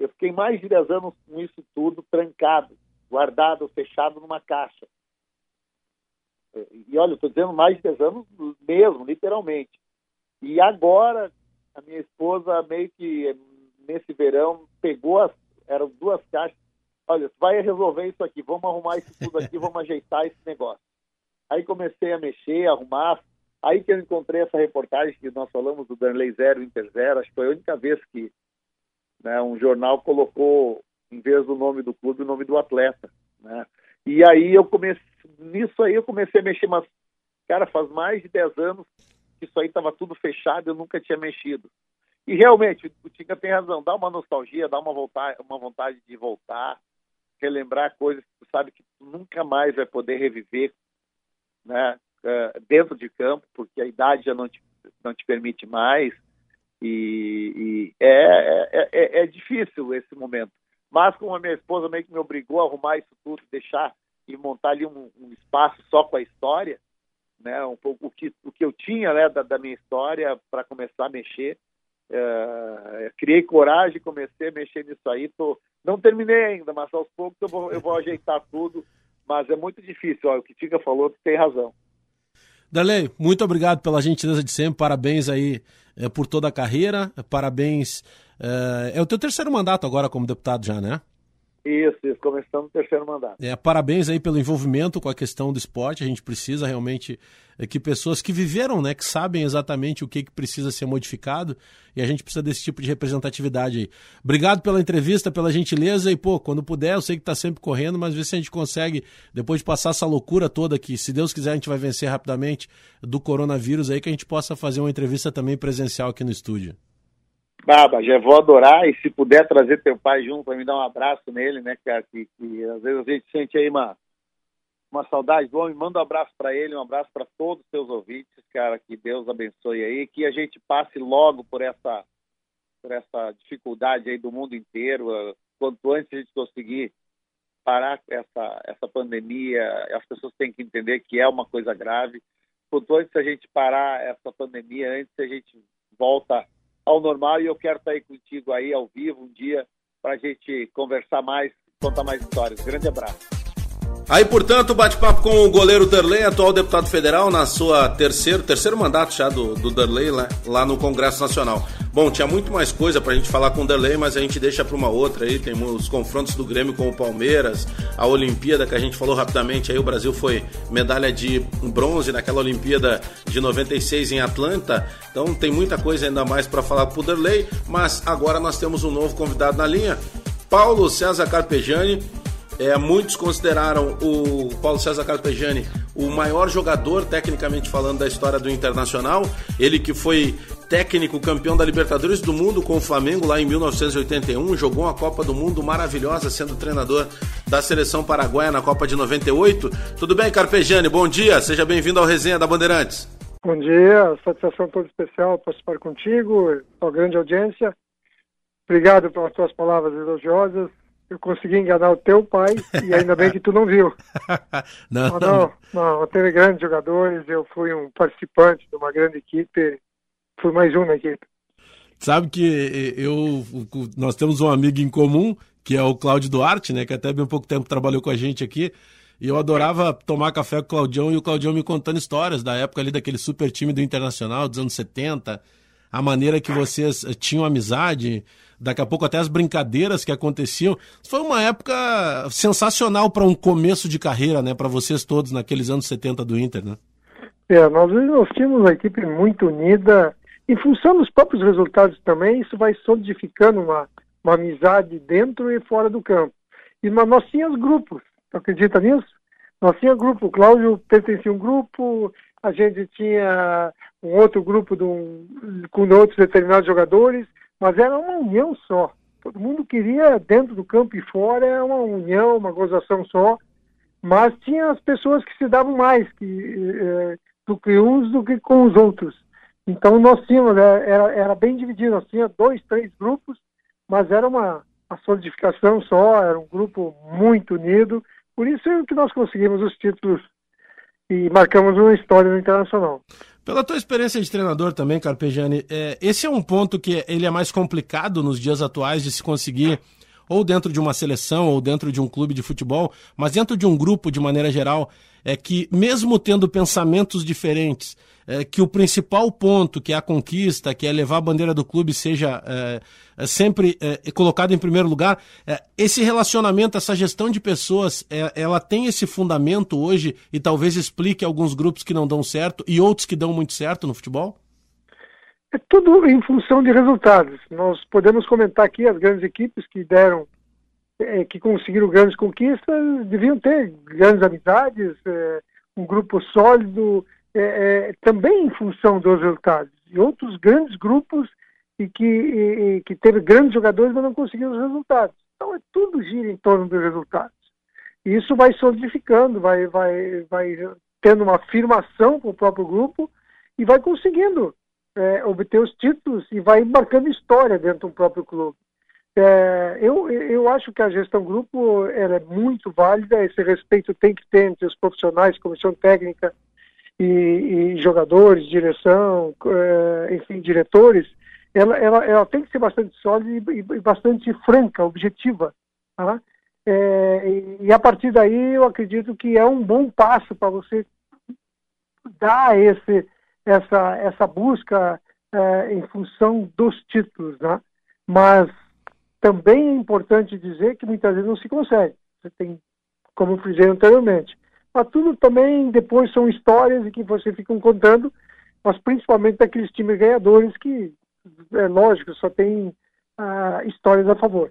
eu fiquei mais de 10 anos com isso tudo trancado, guardado, fechado numa caixa. E olha, estou dizendo mais de 10 anos mesmo, literalmente. E agora, a minha esposa meio que nesse verão pegou as. Eram duas caixas. Olha, vai resolver isso aqui, vamos arrumar isso tudo aqui, vamos ajeitar esse negócio. Aí comecei a mexer, a arrumar. Aí que eu encontrei essa reportagem que nós falamos do Danley Zero, Inter Zero. Acho que foi a única vez que né, um jornal colocou, em vez do nome do clube, o nome do atleta. Né? E aí eu comecei, nisso aí eu comecei a mexer, mas, cara, faz mais de 10 anos que isso aí estava tudo fechado, eu nunca tinha mexido. E realmente, o Tinga tem razão, dá uma nostalgia, dá uma vontade, uma vontade de voltar, relembrar coisas que tu sabe que tu nunca mais vai poder reviver, né, eh, dentro de campo, porque a idade já não te, não te permite mais, e, e é, é, é, é, difícil esse momento. Mas como a minha esposa meio que me obrigou a arrumar isso tudo, deixar e montar ali um, um espaço só com a história, né, um pouco o que, o que eu tinha né, da, da minha história para começar a mexer. É, criei coragem, comecei a mexer nisso aí. Tô, não terminei ainda, mas aos poucos eu vou, eu vou ajeitar tudo. Mas é muito difícil. Ó, o que Tiga falou, tem razão. Darley, muito obrigado pela gentileza de sempre. Parabéns aí é, por toda a carreira. Parabéns. É, é, o teu terceiro mandato agora como deputado já, né? Isso, isso, começando o terceiro mandato. É, parabéns aí pelo envolvimento com a questão do esporte. A gente precisa realmente é, que pessoas que viveram, né, que sabem exatamente o que, que precisa ser modificado, e a gente precisa desse tipo de representatividade aí. Obrigado pela entrevista, pela gentileza, e pô, quando puder, eu sei que está sempre correndo, mas vê se a gente consegue, depois de passar essa loucura toda que, se Deus quiser, a gente vai vencer rapidamente do coronavírus aí, que a gente possa fazer uma entrevista também presencial aqui no estúdio. Baba, já vou adorar e se puder trazer teu pai junto para me dar um abraço nele, né, cara, que, que às vezes a gente sente aí uma, uma saudade do homem, manda um abraço para ele, um abraço para todos os teus ouvintes, cara, que Deus abençoe aí, que a gente passe logo por essa por essa dificuldade aí do mundo inteiro, quanto antes a gente conseguir parar essa essa pandemia, as pessoas têm que entender que é uma coisa grave, quanto antes a gente parar essa pandemia, antes a gente volta ao normal e eu quero estar aí contigo aí ao vivo um dia para a gente conversar mais, contar mais histórias. Grande abraço. Aí, portanto, bate-papo com o goleiro Derley, atual deputado federal, na sua terceiro, terceiro mandato já do, do Derley lá, lá no Congresso Nacional. Bom, tinha muito mais coisa pra gente falar com o Derley, mas a gente deixa pra uma outra aí. Tem os confrontos do Grêmio com o Palmeiras, a Olimpíada que a gente falou rapidamente aí. O Brasil foi medalha de bronze naquela Olimpíada de 96 em Atlanta. Então tem muita coisa ainda mais para falar com o Derley, mas agora nós temos um novo convidado na linha. Paulo César Carpegiani, é, muitos consideraram o Paulo César Carpegiani o maior jogador, tecnicamente falando, da história do Internacional. Ele que foi técnico campeão da Libertadores do Mundo com o Flamengo lá em 1981, jogou uma Copa do Mundo maravilhosa, sendo treinador da seleção paraguaia na Copa de 98. Tudo bem, Carpegiani? Bom dia, seja bem-vindo ao Resenha da Bandeirantes. Bom dia, satisfação toda especial participar contigo, a grande audiência. Obrigado pelas tuas palavras elogiosas eu consegui enganar o teu pai e ainda bem que tu não viu. não, não, não, não, teve grandes jogadores, eu fui um participante de uma grande equipe, fui mais um na equipe. Sabe que eu, nós temos um amigo em comum, que é o Cláudio Duarte, né, que até bem pouco tempo trabalhou com a gente aqui, e eu adorava tomar café com o Claudião e o Claudião me contando histórias da época ali daquele super time do Internacional dos anos 70, a maneira que vocês tinham amizade, daqui a pouco até as brincadeiras que aconteciam. Foi uma época sensacional para um começo de carreira, né, para vocês todos naqueles anos 70 do Inter, né? É, nós, nós tínhamos uma equipe muito unida, em função dos próprios resultados também, isso vai solidificando uma, uma amizade dentro e fora do campo. E mas nós tínhamos grupos, acredita nisso? Nós tínhamos grupo, o Cláudio pertencia a um grupo, a gente tinha um outro grupo de um, com outros determinados jogadores, mas era uma união só. Todo mundo queria, dentro do campo e fora, uma união, uma gozação só, mas tinha as pessoas que se davam mais que, eh, do que uns do que com os outros. Então nós tínhamos, é, era, era bem dividido, nós tínhamos dois, três grupos, mas era uma, uma solidificação só, era um grupo muito unido, por isso é que nós conseguimos os títulos e marcamos uma história no Internacional. Pela tua experiência de treinador também, Carpegiani, é, esse é um ponto que ele é mais complicado nos dias atuais de se conseguir, ou dentro de uma seleção, ou dentro de um clube de futebol, mas dentro de um grupo de maneira geral, é que mesmo tendo pensamentos diferentes, é, que o principal ponto, que é a conquista, que é levar a bandeira do clube, seja é, é sempre é, colocado em primeiro lugar. É, esse relacionamento, essa gestão de pessoas, é, ela tem esse fundamento hoje e talvez explique alguns grupos que não dão certo e outros que dão muito certo no futebol? É tudo em função de resultados. Nós podemos comentar aqui as grandes equipes que deram, é, que conseguiram grandes conquistas, deviam ter grandes amizades, é, um grupo sólido, é, é, também em função dos resultados. E outros grandes grupos e que, e, que teve grandes jogadores, mas não conseguiram os resultados. Então, é tudo gira em torno dos resultados. E isso vai solidificando, vai, vai, vai tendo uma afirmação com o próprio grupo e vai conseguindo é, obter os títulos e vai marcando história dentro do próprio clube. É, eu, eu acho que a gestão grupo ela é muito válida, esse respeito tem que ter entre os profissionais, comissão técnica e, e jogadores, direção, é, enfim, diretores, ela, ela, ela, tem que ser bastante sólida e, e bastante franca, objetiva. Tá? É, e, e a partir daí eu acredito que é um bom passo para você dar esse, essa, essa busca é, em função dos títulos, né? Mas também é importante dizer que muitas vezes não se consegue. Você tem, como eu frisei anteriormente. Mas tudo também depois são histórias que você fica contando, mas principalmente daqueles times ganhadores que, é lógico, só tem ah, histórias a favor.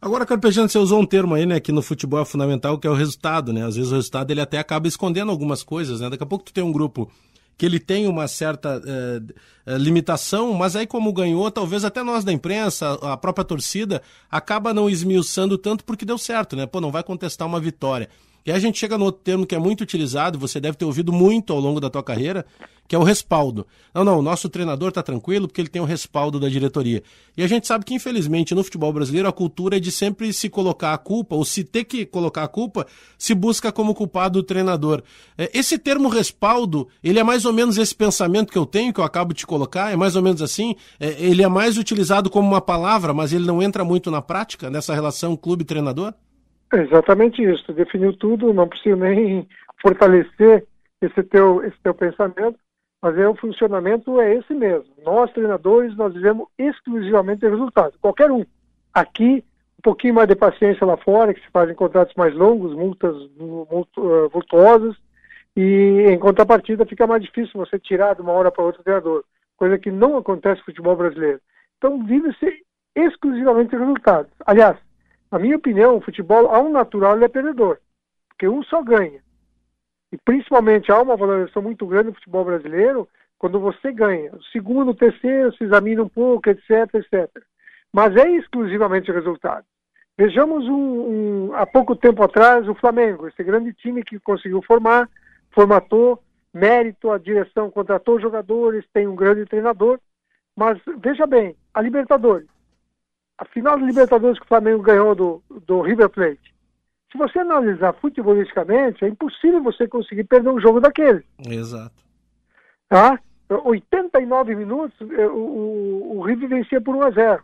Agora, Carpejano, você usou um termo aí, né, que no futebol é fundamental, que é o resultado, né? Às vezes o resultado ele até acaba escondendo algumas coisas, né? Daqui a pouco tu tem um grupo que ele tem uma certa eh, eh, limitação, mas aí como ganhou, talvez até nós da imprensa, a própria torcida, acaba não esmiuçando tanto porque deu certo, né? Pô, não vai contestar uma vitória. E aí a gente chega no outro termo que é muito utilizado, você deve ter ouvido muito ao longo da tua carreira, que é o respaldo. Não, não, o nosso treinador está tranquilo porque ele tem o respaldo da diretoria. E a gente sabe que, infelizmente, no futebol brasileiro, a cultura é de sempre se colocar a culpa, ou se ter que colocar a culpa, se busca como culpado o treinador. É, esse termo respaldo, ele é mais ou menos esse pensamento que eu tenho, que eu acabo de colocar, é mais ou menos assim. É, ele é mais utilizado como uma palavra, mas ele não entra muito na prática, nessa relação clube-treinador? Exatamente isso. Definiu tudo, não preciso nem fortalecer esse teu, esse teu pensamento, mas é, o funcionamento é esse mesmo. Nós, treinadores, nós vivemos exclusivamente de resultado. Qualquer um. Aqui, um pouquinho mais de paciência lá fora, que se fazem contratos mais longos, multas uh, vultuosas, e em contrapartida fica mais difícil você tirar de uma hora para outra treinador, coisa que não acontece no futebol brasileiro. Então, vive-se exclusivamente resultados. Aliás, na minha opinião, o futebol, ao natural, é perdedor, porque um só ganha. E principalmente há uma valorização muito grande no futebol brasileiro quando você ganha. O segundo, o terceiro, se examina um pouco, etc, etc. Mas é exclusivamente resultado. Vejamos um, um, há pouco tempo atrás o Flamengo, esse grande time que conseguiu formar, formatou, mérito, a direção contratou jogadores, tem um grande treinador. Mas veja bem, a Libertadores a final da Libertadores que o Flamengo ganhou do, do River Plate, se você analisar futebolisticamente, é impossível você conseguir perder um jogo daquele. Exato. Tá? 89 minutos, é, o, o River vencia por 1 a 0.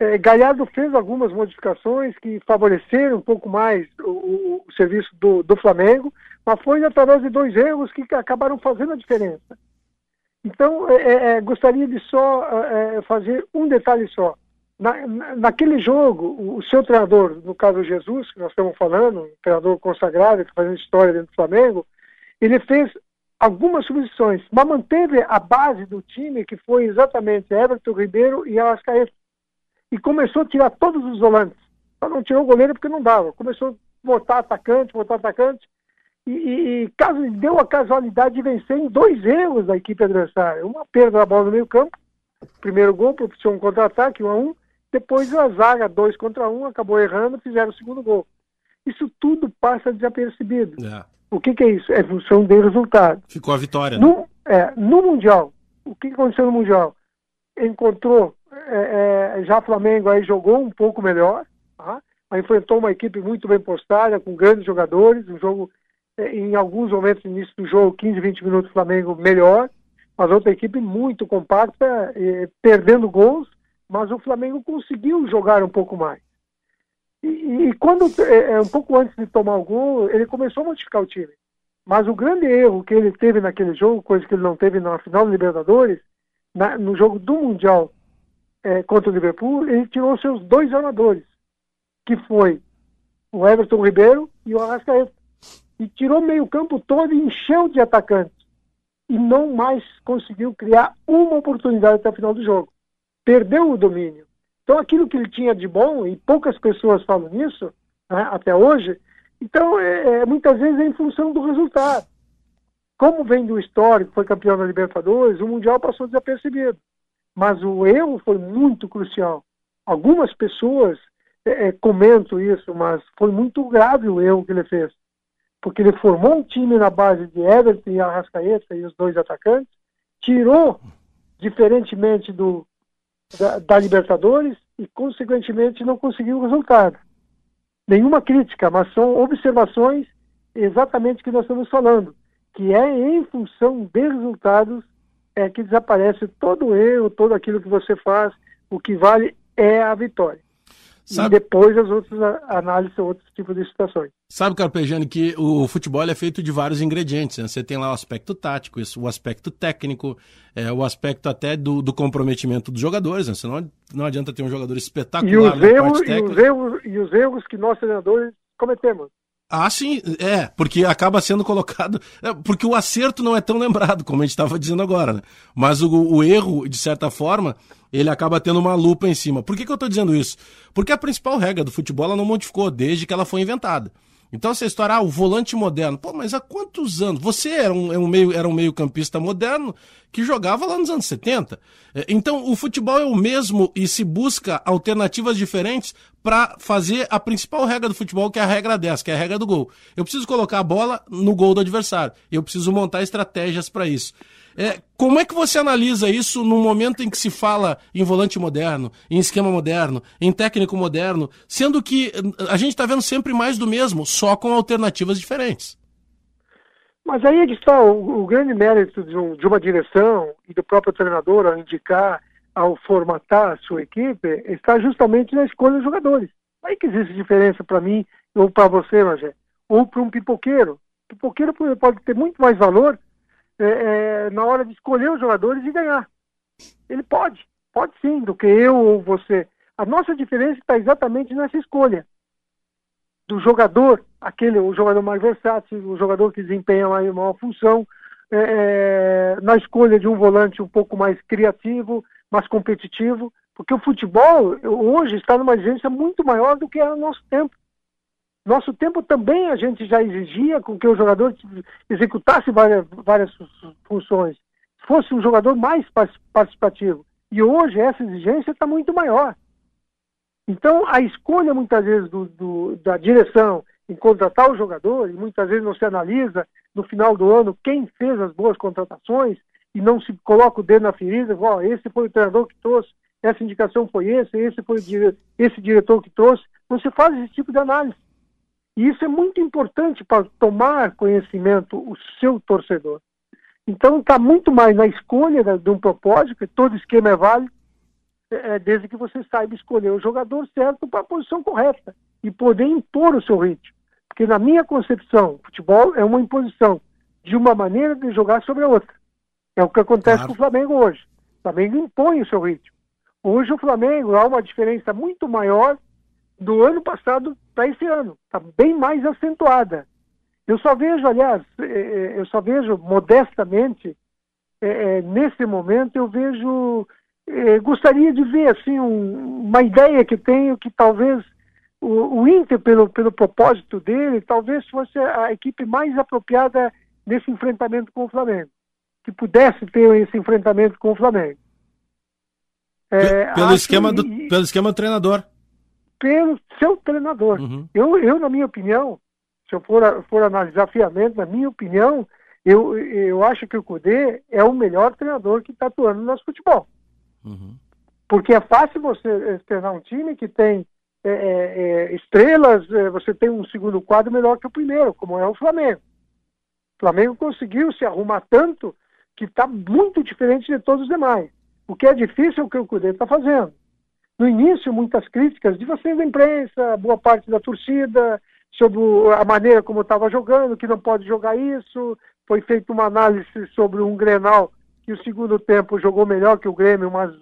É, Galhardo fez algumas modificações que favoreceram um pouco mais o, o, o serviço do, do, Flamengo, mas foi através de dois erros que acabaram fazendo a diferença. Então, é, é, é gostaria de só é, fazer um detalhe só. Na, na, naquele jogo, o, seu treinador, no caso Jesus, que nós estamos falando, um treinador consagrado, que está fazendo história dentro do Flamengo, ele fez algumas substituições, mas manteve a base do time, que foi exatamente Everton Ribeiro e Arrascaeta. E começou a tirar todos os volantes. Só não tirou o goleiro porque não dava. Começou a botar atacante, botar atacante. E, e, e deu a casualidade de vencer em dois erros da equipe adversária. Uma perda da bola no meio campo, primeiro gol, propiciou um contra-ataque, um a um. Depois a zaga, dois contra um, acabou errando, fizeram o segundo gol. Isso tudo passa desapercebido. É. O que, que, é isso? É função de resultado. Ficou a vitória. No, né? é, no Mundial, o que, aconteceu no Mundial? Encontrou, é, é, já Flamengo aí jogou um pouco melhor, tá? enfrentou uma equipe muito bem postada, com grandes jogadores, um jogo, é, em alguns momentos no início do jogo, 15, 20 minutos, Flamengo melhor, mas outra equipe muito compacta, perdendo gols, mas o Flamengo conseguiu jogar um pouco mais. E, e quando, é, é, um pouco antes de tomar o gol, ele começou a modificar o time. Mas o grande erro que ele teve naquele jogo, coisa que ele não teve na final do Libertadores, na, no jogo do Mundial é, contra o Liverpool, ele tirou seus dois armadores, que foi o Everton Ribeiro e o Arrascaeta. E tirou meio campo todo e encheu de atacantes. E não mais conseguiu criar uma oportunidade até o final do jogo. Perdeu o domínio. Então, aquilo que ele tinha de bom, e poucas pessoas falam nisso, né, até hoje, então, é, é, muitas vezes é em função do resultado. Como vem do histórico, foi campeão da Libertadores, o Mundial passou desapercebido. Mas o erro foi muito crucial. Algumas pessoas é, é comentam isso, mas foi muito grave o erro que ele fez. Porque ele formou um time na base de Everton e Arrascaeta e os dois atacantes, tirou, diferentemente do, da, da Libertadores e, consequentemente, não conseguiu o resultado. Nenhuma crítica, mas são observações exatamente que nós estamos falando, que é em função de resultados é que desaparece todo erro, todo aquilo que você faz, o que vale é a vitória. Sabe... E depois as outras análises, outros tipos de situações. Sabe, Carpegiani, que o futebol é feito de vários ingredientes. Né? Você tem lá o aspecto tático, isso, o aspecto técnico, é, o aspecto até do, do comprometimento dos jogadores. Né? Você não, não adianta ter um jogador espetacular e os, erros, e, os erros, e os erros que nós, treinadores, cometemos. Ah, sim, é, porque acaba sendo colocado. É, porque o acerto não é tão lembrado, como a gente estava dizendo agora, né? Mas o, o, erro, de certa forma, ele acaba tendo uma lupa em cima. Por que, que eu estou dizendo isso? Porque a principal regra do futebol ela não modificou desde que ela foi inventada. Então essa história, ah, o volante moderno. Pô, mas há quantos anos? Você era um, era é um meio, era um meio campista moderno que jogava lá nos anos 70. É, então o futebol é o mesmo e se busca alternativas diferentes para fazer a principal regra do futebol, que é a regra 10, que é a regra do gol. Eu preciso colocar a bola no gol do adversário. Eu preciso montar estratégias para isso. É, como é que você analisa isso no momento em que se fala em volante moderno, em esquema moderno, em técnico moderno, sendo que a gente está vendo sempre mais do mesmo, só com alternativas diferentes? Mas aí é que está o, o grande mérito de, um, de, uma direção e do próprio treinador ao indicar, ao formatar a sua equipe, está justamente na escolha dos jogadores. Aí que existe diferença para mim ou para você, Magé, ou para um pipoqueiro. Pipoqueiro pode ter muito mais valor é, é, na hora de escolher os jogadores e ganhar. Ele pode, pode sim, do que eu ou você. A nossa diferença está exatamente nessa escolha do jogador, aquele o jogador mais versátil, o jogador que desempenha uma função, é, é, na escolha de um volante um pouco mais criativo, mais competitivo, porque o futebol hoje está numa exigência muito maior do que era no nosso tempo. Nosso tempo também a gente já exigia com que o jogador executasse várias, várias funções, fosse um jogador mais participativo. E hoje essa exigência está muito maior. Então a escolha muitas vezes do, do, da direção em contratar o jogador, e muitas vezes não se analisa no final do ano quem fez as boas contratações e não se coloca o dedo na ferida, ó, esse foi o treinador que trouxe, essa indicação foi esse, esse foi esse diretor que trouxe. Não se faz esse tipo de análise. E isso é muito importante para tomar conhecimento o seu torcedor. Então está muito mais na escolha de um propósito, que todo esquema é válido, é, é, desde que você saiba escolher o jogador certo para a posição correta e poder impor o seu ritmo. Porque na minha concepção, futebol é uma imposição de uma maneira de jogar sobre a outra. É o que acontece claro. com o Flamengo hoje. O Flamengo impõe o seu ritmo. Hoje o Flamengo há uma diferença muito maior do ano passado para esse ano. Está bem mais acentuada. Eu só vejo, aliás, é, é, eu só vejo modestamente, é, nesse momento, eu vejo, gostaria de ver assim um, uma ideia que tenho que talvez o, o Inter, pelo, pelo propósito dele, talvez fosse a equipe mais apropriada nesse enfrentamento com o Flamengo, que pudesse ter esse enfrentamento com o Flamengo. É, pelo, esquema do, pelo esquema do treinador. Pelo seu treinador. Uhum. Eu, eu, na minha opinião, se eu for, for analisar friamente, na minha opinião, eu, eu acho que o Cudê é o melhor treinador que está atuando no nosso futebol. Uhum. Porque é fácil você treinar um time que tem é, é, estrelas, é, você tem um segundo quadro melhor que o primeiro, como é o Flamengo. O Flamengo conseguiu se arrumar tanto que está muito diferente de todos os demais. O que é difícil é o que o Cudê está fazendo. No início, muitas críticas de vocês da imprensa, boa parte da torcida, sobre a maneira como estava jogando, que não pode jogar isso. Foi feita uma análise sobre um Grenal que o segundo tempo jogou melhor que o Grêmio, umas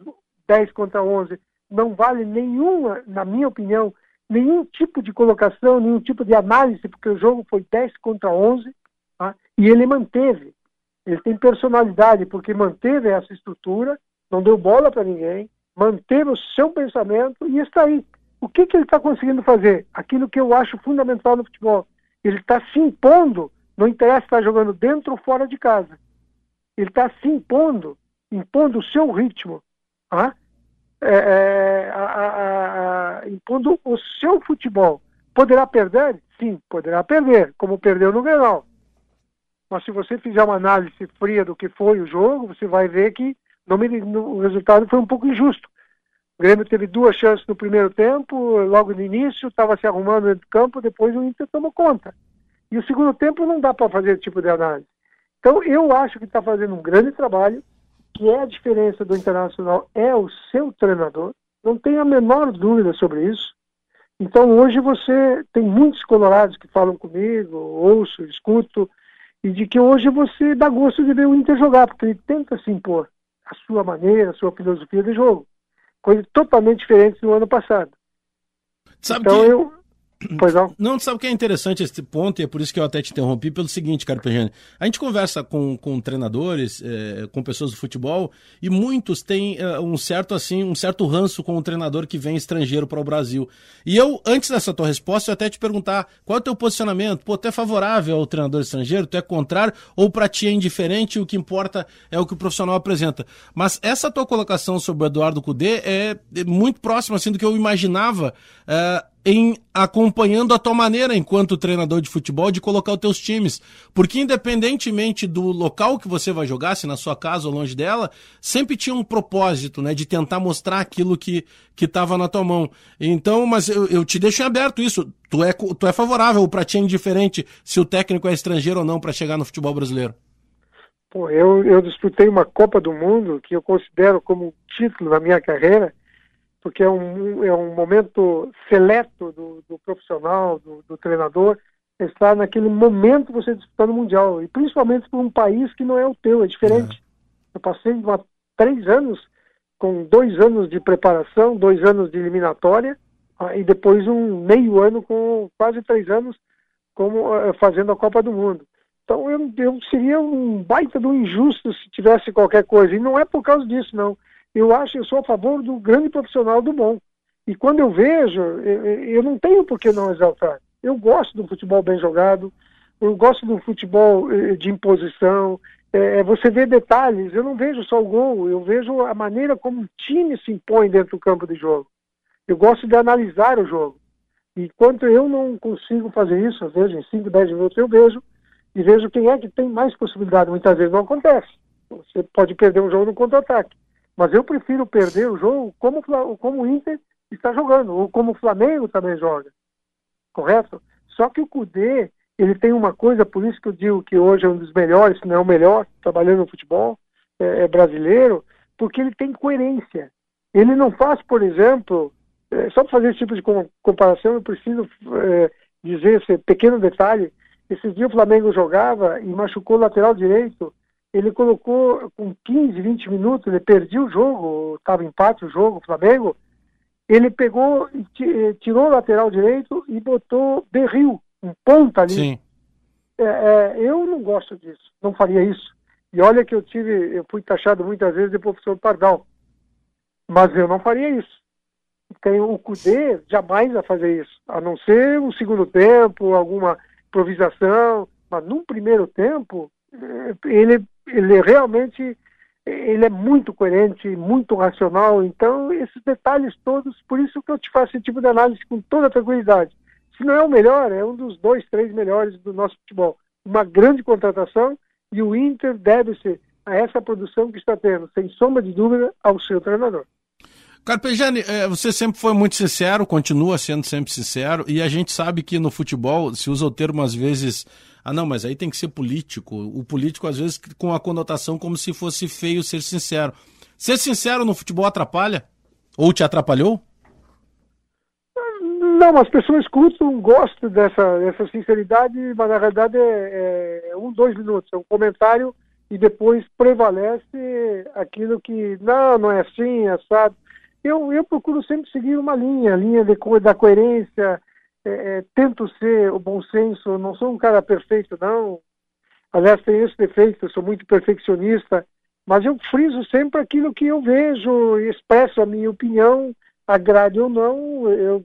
10 contra 11. Não vale nenhuma, na minha opinião, nenhum tipo de colocação, nenhum tipo de análise, porque o jogo foi 10 contra 11 tá? e ele manteve. Ele tem personalidade porque manteve essa estrutura, não deu bola para ninguém, manteve o seu pensamento e está aí. O que, que ele está conseguindo fazer? Aquilo que eu acho fundamental no futebol. Ele está se impondo, não interessa se está jogando dentro ou fora de casa. Ele está se impondo, impondo o seu ritmo, ah? é, é, a, a, a, impondo o seu futebol. Poderá perder? Sim, poderá perder, como perdeu no Grenal. Mas se você fizer uma análise fria do que foi o jogo, você vai ver que no, no, o resultado foi um pouco injusto. O Grêmio teve duas chances no primeiro tempo, logo no início, estava se arrumando dentro do campo, depois o Inter tomou conta. E o segundo tempo não dá para fazer esse tipo de análise. Então eu acho que está fazendo um grande trabalho, que é a diferença do Internacional é o seu treinador, não tenho a menor dúvida sobre isso. Então hoje você tem muitos colorados que falam comigo, ouço, escuto, e de que hoje você dá gosto de ver o Inter jogar, porque ele tenta se impor a sua maneira, a sua filosofia de jogo coisas totalmente diferentes do ano passado. Sabe então que... eu Pois não. Não, sabe o que é interessante esse ponto, e é por isso que eu até te interrompi, pelo seguinte, cara Pejane. A gente conversa com, com treinadores, é, com pessoas do futebol, e muitos têm é, um certo assim, um certo ranço com o treinador que vem estrangeiro para o Brasil. E eu, antes dessa tua resposta, eu até te perguntar qual é o teu posicionamento? Pô, tu é favorável ao treinador estrangeiro? Tu é contrário? Ou para ti é indiferente o que importa é o que o profissional apresenta? Mas essa tua colocação sobre o Eduardo Cudê é, é muito próxima assim, do que eu imaginava. É, em acompanhando a tua maneira enquanto treinador de futebol de colocar os teus times, porque independentemente do local que você vai jogar, se na sua casa ou longe dela, sempre tinha um propósito, né, de tentar mostrar aquilo que que estava na tua mão. Então, mas eu, eu te deixo em aberto isso. Tu é tu é favorável para ti é indiferente se o técnico é estrangeiro ou não para chegar no futebol brasileiro? Pô, eu, eu disputei uma Copa do Mundo que eu considero como um título na minha carreira porque é um, é um momento seleto do, do profissional, do, do, treinador, estar naquele momento você disputando o Mundial, e principalmente por um país que não é o teu, é diferente. É. Eu passei uma, três anos com dois anos de preparação, dois anos de eliminatória, ah, e depois um meio ano com quase três anos como uh, fazendo a Copa do Mundo. Então eu, eu seria um baita do injusto se tivesse qualquer coisa, e não é por causa disso, não eu acho, eu sou a favor do grande profissional do bom. E quando eu vejo, eu, eu não tenho por que não exaltar. Eu gosto do futebol bem jogado, eu gosto do futebol eh, de imposição. É, é, você vê detalhes, eu não vejo só o gol, eu vejo a maneira como o time se impõe dentro do campo de jogo. Eu gosto de analisar o jogo. E quando eu não consigo fazer isso, às vezes em 5, 10 minutos eu vejo, e vejo quem é que tem mais possibilidade. Muitas vezes não acontece. Você pode perder um jogo no contra-ataque. Mas eu prefiro perder o jogo como, como o Inter está jogando, ou como o Flamengo também joga. Correto? Só que o Cudê, ele tem uma coisa, por isso que eu digo que hoje é um dos melhores, se não é o melhor, trabalhando no futebol é, é brasileiro, porque ele tem coerência. Ele não faz, por exemplo, é, só para fazer esse tipo de comparação, eu preciso é, dizer esse pequeno detalhe. Esse dia o Flamengo jogava e machucou o lateral direito ele colocou com 15, 20 minutos, ele perdia o jogo, estava empate o jogo, o Flamengo, ele pegou, eh, tirou o lateral direito e botou Berril, um ponta ali. Sim. É, é, eu não gosto disso, não faria isso. E olha que eu tive, eu fui taxado muitas vezes de professor Pardal, mas eu não faria isso. Tem o Cudê jamais vai fazer isso, a não ser um segundo tempo, alguma improvisação, mas num primeiro tempo, eh, ele, ele realmente ele é muito coerente, muito racional. Então, esses detalhes todos, por isso que eu te faço esse tipo de análise com toda tranquilidade. Se não é o melhor, é um dos dois, três melhores do nosso futebol. Uma grande contratação e o Inter deve-se a essa produção que está tendo, sem sombra de dúvida, ao seu treinador. Carpegiani, é, você sempre foi muito sincero, continua sendo sempre sincero, e a gente sabe que no futebol se usa o termo às vezes, ah não, mas aí tem que ser político. O político às vezes com a conotação como se fosse feio ser sincero. Ser sincero no futebol atrapalha? Ou te atrapalhou? Não, as pessoas escutam, gostam dessa, dessa sinceridade, mas na verdade é, é um, dois minutos, é um comentário e depois prevalece aquilo que, não, não é assim, é assado. Eu, eu procuro sempre seguir uma linha, a linha de, da coerência, é, é, tento ser o bom senso, não sou um cara perfeito, não. Aliás, tenho esse defeito, sou muito perfeccionista, mas eu friso sempre aquilo que eu vejo, expresso a minha opinião, agrade ou não, eu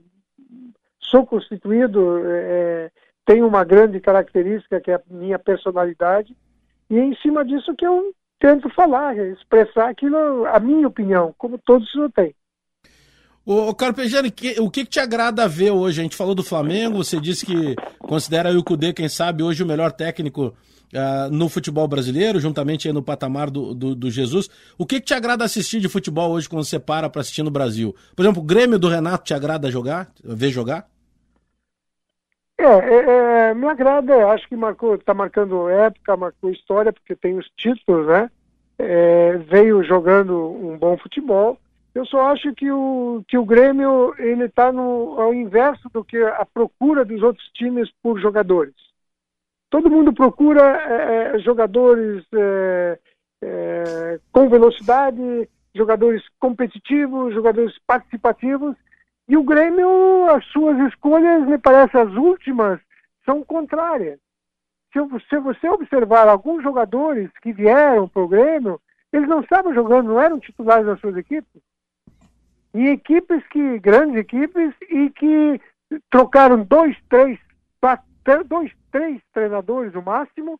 sou constituído, é, tenho uma grande característica que é a minha personalidade, e é em cima disso que eu tento falar, expressar aquilo, a minha opinião, como todos têm. Ô, Carpegiani, o que, que, te agrada ver hoje? A gente falou do Flamengo, você disse que considera o Cudê, quem sabe, hoje o melhor técnico uh, no futebol brasileiro, juntamente no patamar do, do, do, Jesus. O que, que te agrada assistir de futebol hoje quando você para para assistir no Brasil? Por exemplo, o Grêmio do Renato te agrada jogar, ver jogar? É, é, é, me agrada, acho que marcou, está marcando época, marcou história, porque tem os títulos, né? É, veio jogando um bom futebol. Eu só acho que o, que o Grêmio ele está ao inverso do que a procura dos outros times por jogadores. Todo mundo procura é, é jogadores é, é, com velocidade, jogadores competitivos, jogadores participativos, e o Grêmio, as suas escolhas, me parece, as últimas, são contrárias. Se, se você observar alguns jogadores que vieram para o Grêmio, eles não estavam jogando, não eram titulares das suas equipes. E equipes que, grandes equipes, e que trocaram dois, três, dois, três treinadores no máximo,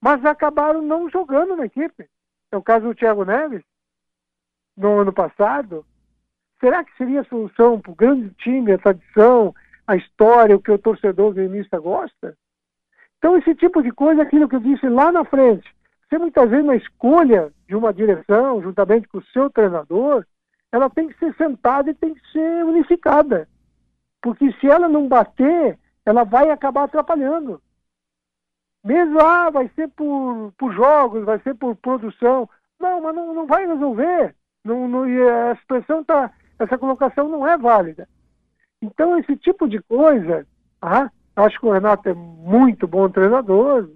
mas acabaram não jogando na equipe. É o caso do Thiago Neves, no ano passado, Será que seria a solução para o grande time, a tradição, a história, o que o torcedor gremista gosta? Então, esse tipo de coisa é aquilo que eu disse lá na frente. Você muitas vezes, na escolha de uma direção, juntamente com o seu treinador, ela tem que ser sentada e tem que ser unificada. Porque se ela não bater, ela vai acabar atrapalhando. Mesmo, ah, vai ser por, por jogos, vai ser por produção. Não, mas não, não vai resolver. Não, não, a expressão está essa colocação não é válida. Então, esse tipo de coisa, ah, acho que o Renato é muito bom treinador,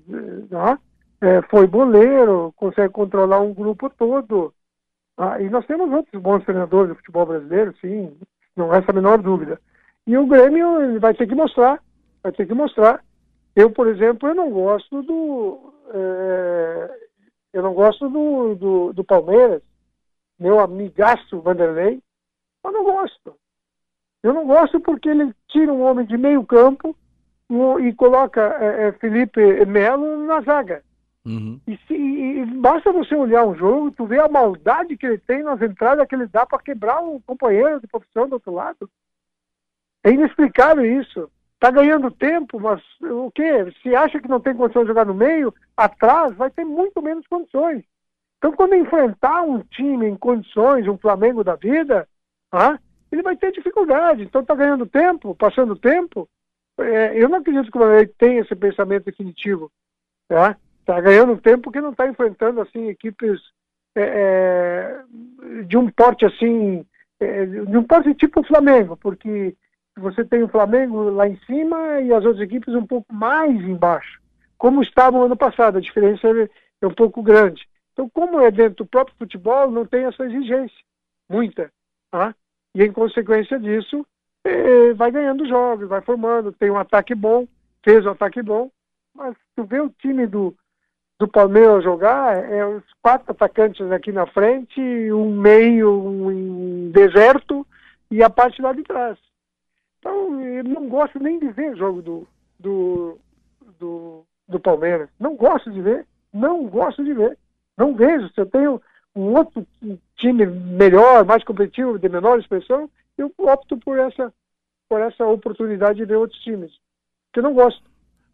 ah, é, foi boleiro, consegue controlar um grupo todo. Ah, e nós temos outros bons treinadores do futebol brasileiro, sim, não resta a menor dúvida. E o Grêmio ele vai ter que mostrar, vai ter que mostrar. Eu, por exemplo, eu não gosto do. É, eu não gosto do, do, do Palmeiras, meu amigaço Vanderlei, eu não gosto. Eu não gosto porque ele tira um homem de meio campo e coloca é, Felipe Melo na zaga. Uhum. E, se, e, basta você olhar um jogo, tu vê a maldade que ele tem nas entradas que ele dá para quebrar um companheiro de profissão do outro lado. É inexplicável isso. Tá ganhando tempo, mas o quê? Se acha que não tem condição de jogar no meio, atrás vai ter muito menos condições. Então, quando enfrentar um time em condições, um Flamengo da vida, ah, ele vai ter dificuldade. Então está ganhando tempo, passando tempo. É, eu não acredito que o Vanderlei tenha esse pensamento definitivo. Está tá ganhando tempo porque não está enfrentando assim equipes é, é, de um porte assim, é, de um porte tipo o Flamengo, porque você tem o Flamengo lá em cima e as outras equipes um pouco mais embaixo, como estavam ano passado. A diferença é um pouco grande. Então, como é dentro do próprio futebol, não tem essa exigência, muita. Tá? E em consequência disso, é, vai ganhando jogos, vai formando, tem um ataque bom, fez um ataque bom, mas tu vê o time do, do Palmeiras jogar, é os quatro atacantes aqui na frente, um meio um deserto e a parte lá de trás. Então, eu não gosto nem de ver jogo do, do, do, do Palmeiras. Não gosto de ver. Não gosto de ver. Não vejo. Se eu tenho um outro time melhor, mais competitivo, de menor expressão, eu opto por essa, por essa oportunidade de ver outros times. Que eu não gosto.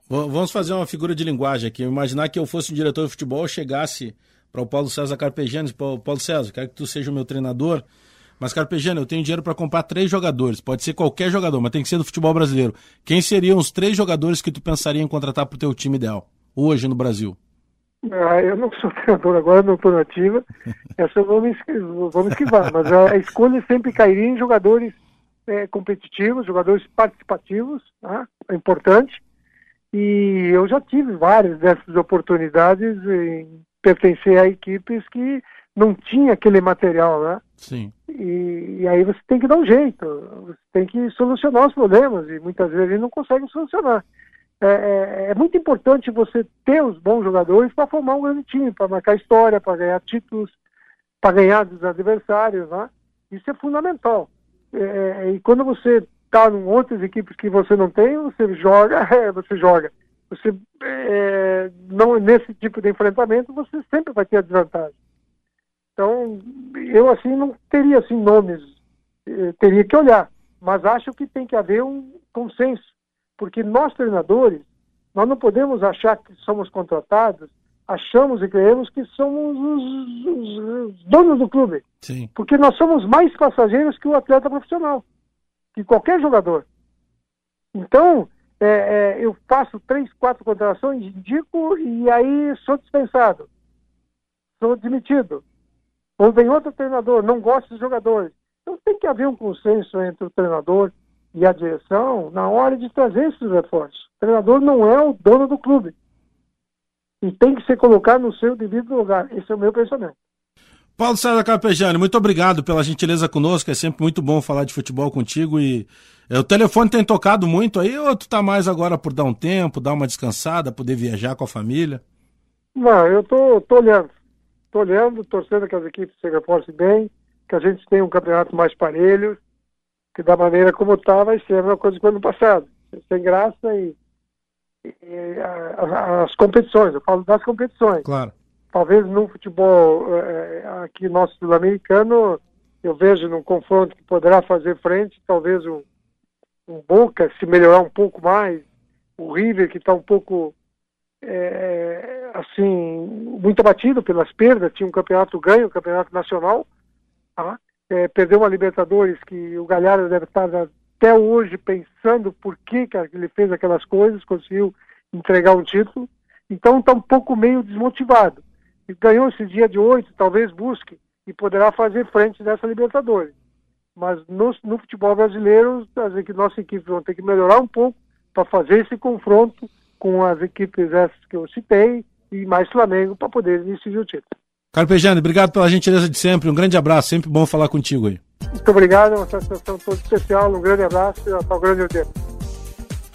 Vamos fazer uma figura de linguagem aqui. Imaginar que eu fosse um diretor de futebol, chegasse para o Paulo César Carpegiani, Paulo César, quero que tu seja o meu treinador, mas Carpegiani, eu tenho dinheiro para comprar três jogadores, pode ser qualquer jogador, mas tem que ser do futebol brasileiro. Quem seriam os três jogadores que tu pensaria em contratar para o teu time ideal, hoje no Brasil? Ah, eu não sou treinador agora, não estou nativa. Essa eu vou me, vou me esquivar. Mas a escolha sempre cairia em jogadores é, competitivos, jogadores participativos, né? é importante. E eu já tive várias dessas oportunidades em pertencer a equipes que não tinha aquele material, né? Sim. E, e, aí você tem que dar um jeito, você tem que solucionar os problemas e muitas vezes não consegue solucionar. É, é, é, muito importante você ter os bons jogadores para formar um grande time, para marcar história, para ganhar títulos, para ganhar dos adversários, né? Isso é fundamental. É, é e quando você em outras equipes que você não tem, você joga, é, você joga. Você é, não nesse tipo de enfrentamento você sempre vai ter a desvantagem. Então eu assim não teria assim nomes, teria que olhar, mas acho que tem que haver um consenso porque nós treinadores, nós não podemos achar que somos contratados, achamos e creemos que somos os, os, os donos do clube. Sim. Porque nós somos mais passageiros que o atleta profissional, que qualquer jogador. Então, é, é, eu faço três, quatro contratações, indico e aí sou dispensado. Sou demitido. Ou vem outro treinador, não gosta dos jogadores. Então tem que haver um consenso entre o treinador e a direção na hora de trazer esses reforços. O treinador não é o dono do clube. E tem que ser colocado no seu devido lugar. Esse é o meu pensamento. Paulo César Carpejani, muito obrigado pela gentileza conosco. É sempre muito bom falar de futebol contigo. E é, o telefone tem tocado muito aí, ou tu tá mais agora por dar um tempo, dar uma descansada, poder viajar com a família? Não, eu tô, tô olhando. Tô olhando, torcendo que as equipes se reforcem bem, que a gente tenha um campeonato mais parelho que da maneira como está vai ser a mesma coisa que o ano passado. Sem graça e, e a, as competições, eu falo das competições. Claro. Talvez no futebol é, aqui nosso sul-americano, eu vejo num confronto que poderá fazer frente, talvez um Boca se melhorar um pouco mais, o River que está um pouco é, assim, muito abatido pelas perdas, tinha um campeonato ganho, um campeonato nacional, tá? é, perdeu uma Libertadores que o Galhardo deve estar até hoje pensando por que, que ele fez aquelas coisas, conseguiu entregar um título. Então está um pouco meio desmotivado. E ganhou esse dia de oito, talvez busque e poderá fazer frente dessa Libertadores. Mas no, no futebol brasileiro, as nossas equipes vão ter que melhorar um pouco para fazer esse confronto com as equipes essas que eu citei e mais Flamengo para poder decidir o título. Carpejano, obrigado pela gentileza de sempre. Um grande abraço, sempre bom falar contigo aí. Muito obrigado, uma satisfação toda especial. Um grande abraço e até o grande tempo.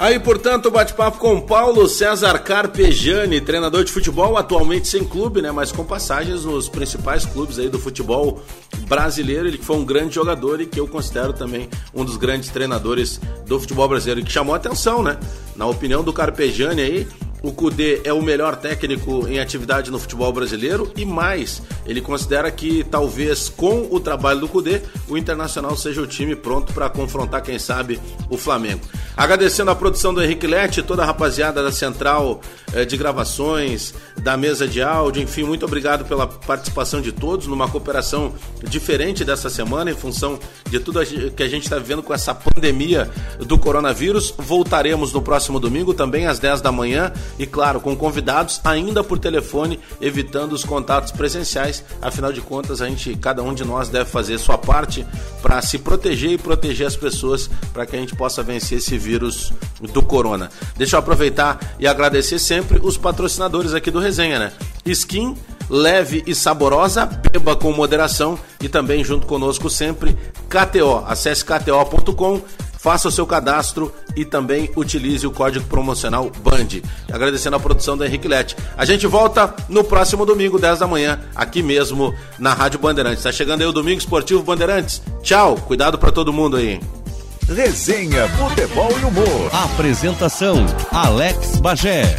Aí, portanto, o bate-papo com Paulo César Carpejani, treinador de futebol, atualmente sem clube, né, mas com passagens nos principais clubes aí do futebol brasileiro. Ele que foi um grande jogador e que eu considero também um dos grandes treinadores do futebol brasileiro, e que chamou atenção, né? Na opinião do Carpejani aí, o Cudê é o melhor técnico em atividade no futebol brasileiro e mais, ele considera que talvez com o trabalho do Cudê, o Internacional seja o time pronto para confrontar, quem sabe, o Flamengo. Agradecendo a produção do Henrique Lete, toda a rapaziada da central eh, de gravações, da mesa de áudio, enfim, muito obrigado pela participação de todos numa cooperação diferente dessa semana em função de tudo que a gente está vivendo com essa pandemia do coronavírus. Voltaremos no próximo domingo, também às 10 da manhã e, claro, com convidados ainda por telefone, evitando os contatos presenciais. Afinal de contas, a gente, cada um de nós deve fazer sua parte para se proteger e proteger as pessoas para que a gente possa vencer esse vírus do corona. Deixa eu aproveitar e agradecer sempre os patrocinadores aqui do Resenha, né? Skin leve e saborosa, beba com moderação e também junto conosco sempre KTO. Acesse kto.com faça o seu cadastro e também utilize o código promocional BAND. Agradecendo a produção da Henrique Lete. A gente volta no próximo domingo, 10 da manhã, aqui mesmo na Rádio Bandeirantes. Está chegando aí o Domingo Esportivo Bandeirantes. Tchau, cuidado para todo mundo aí. Resenha, futebol e humor. Apresentação: Alex Bagé.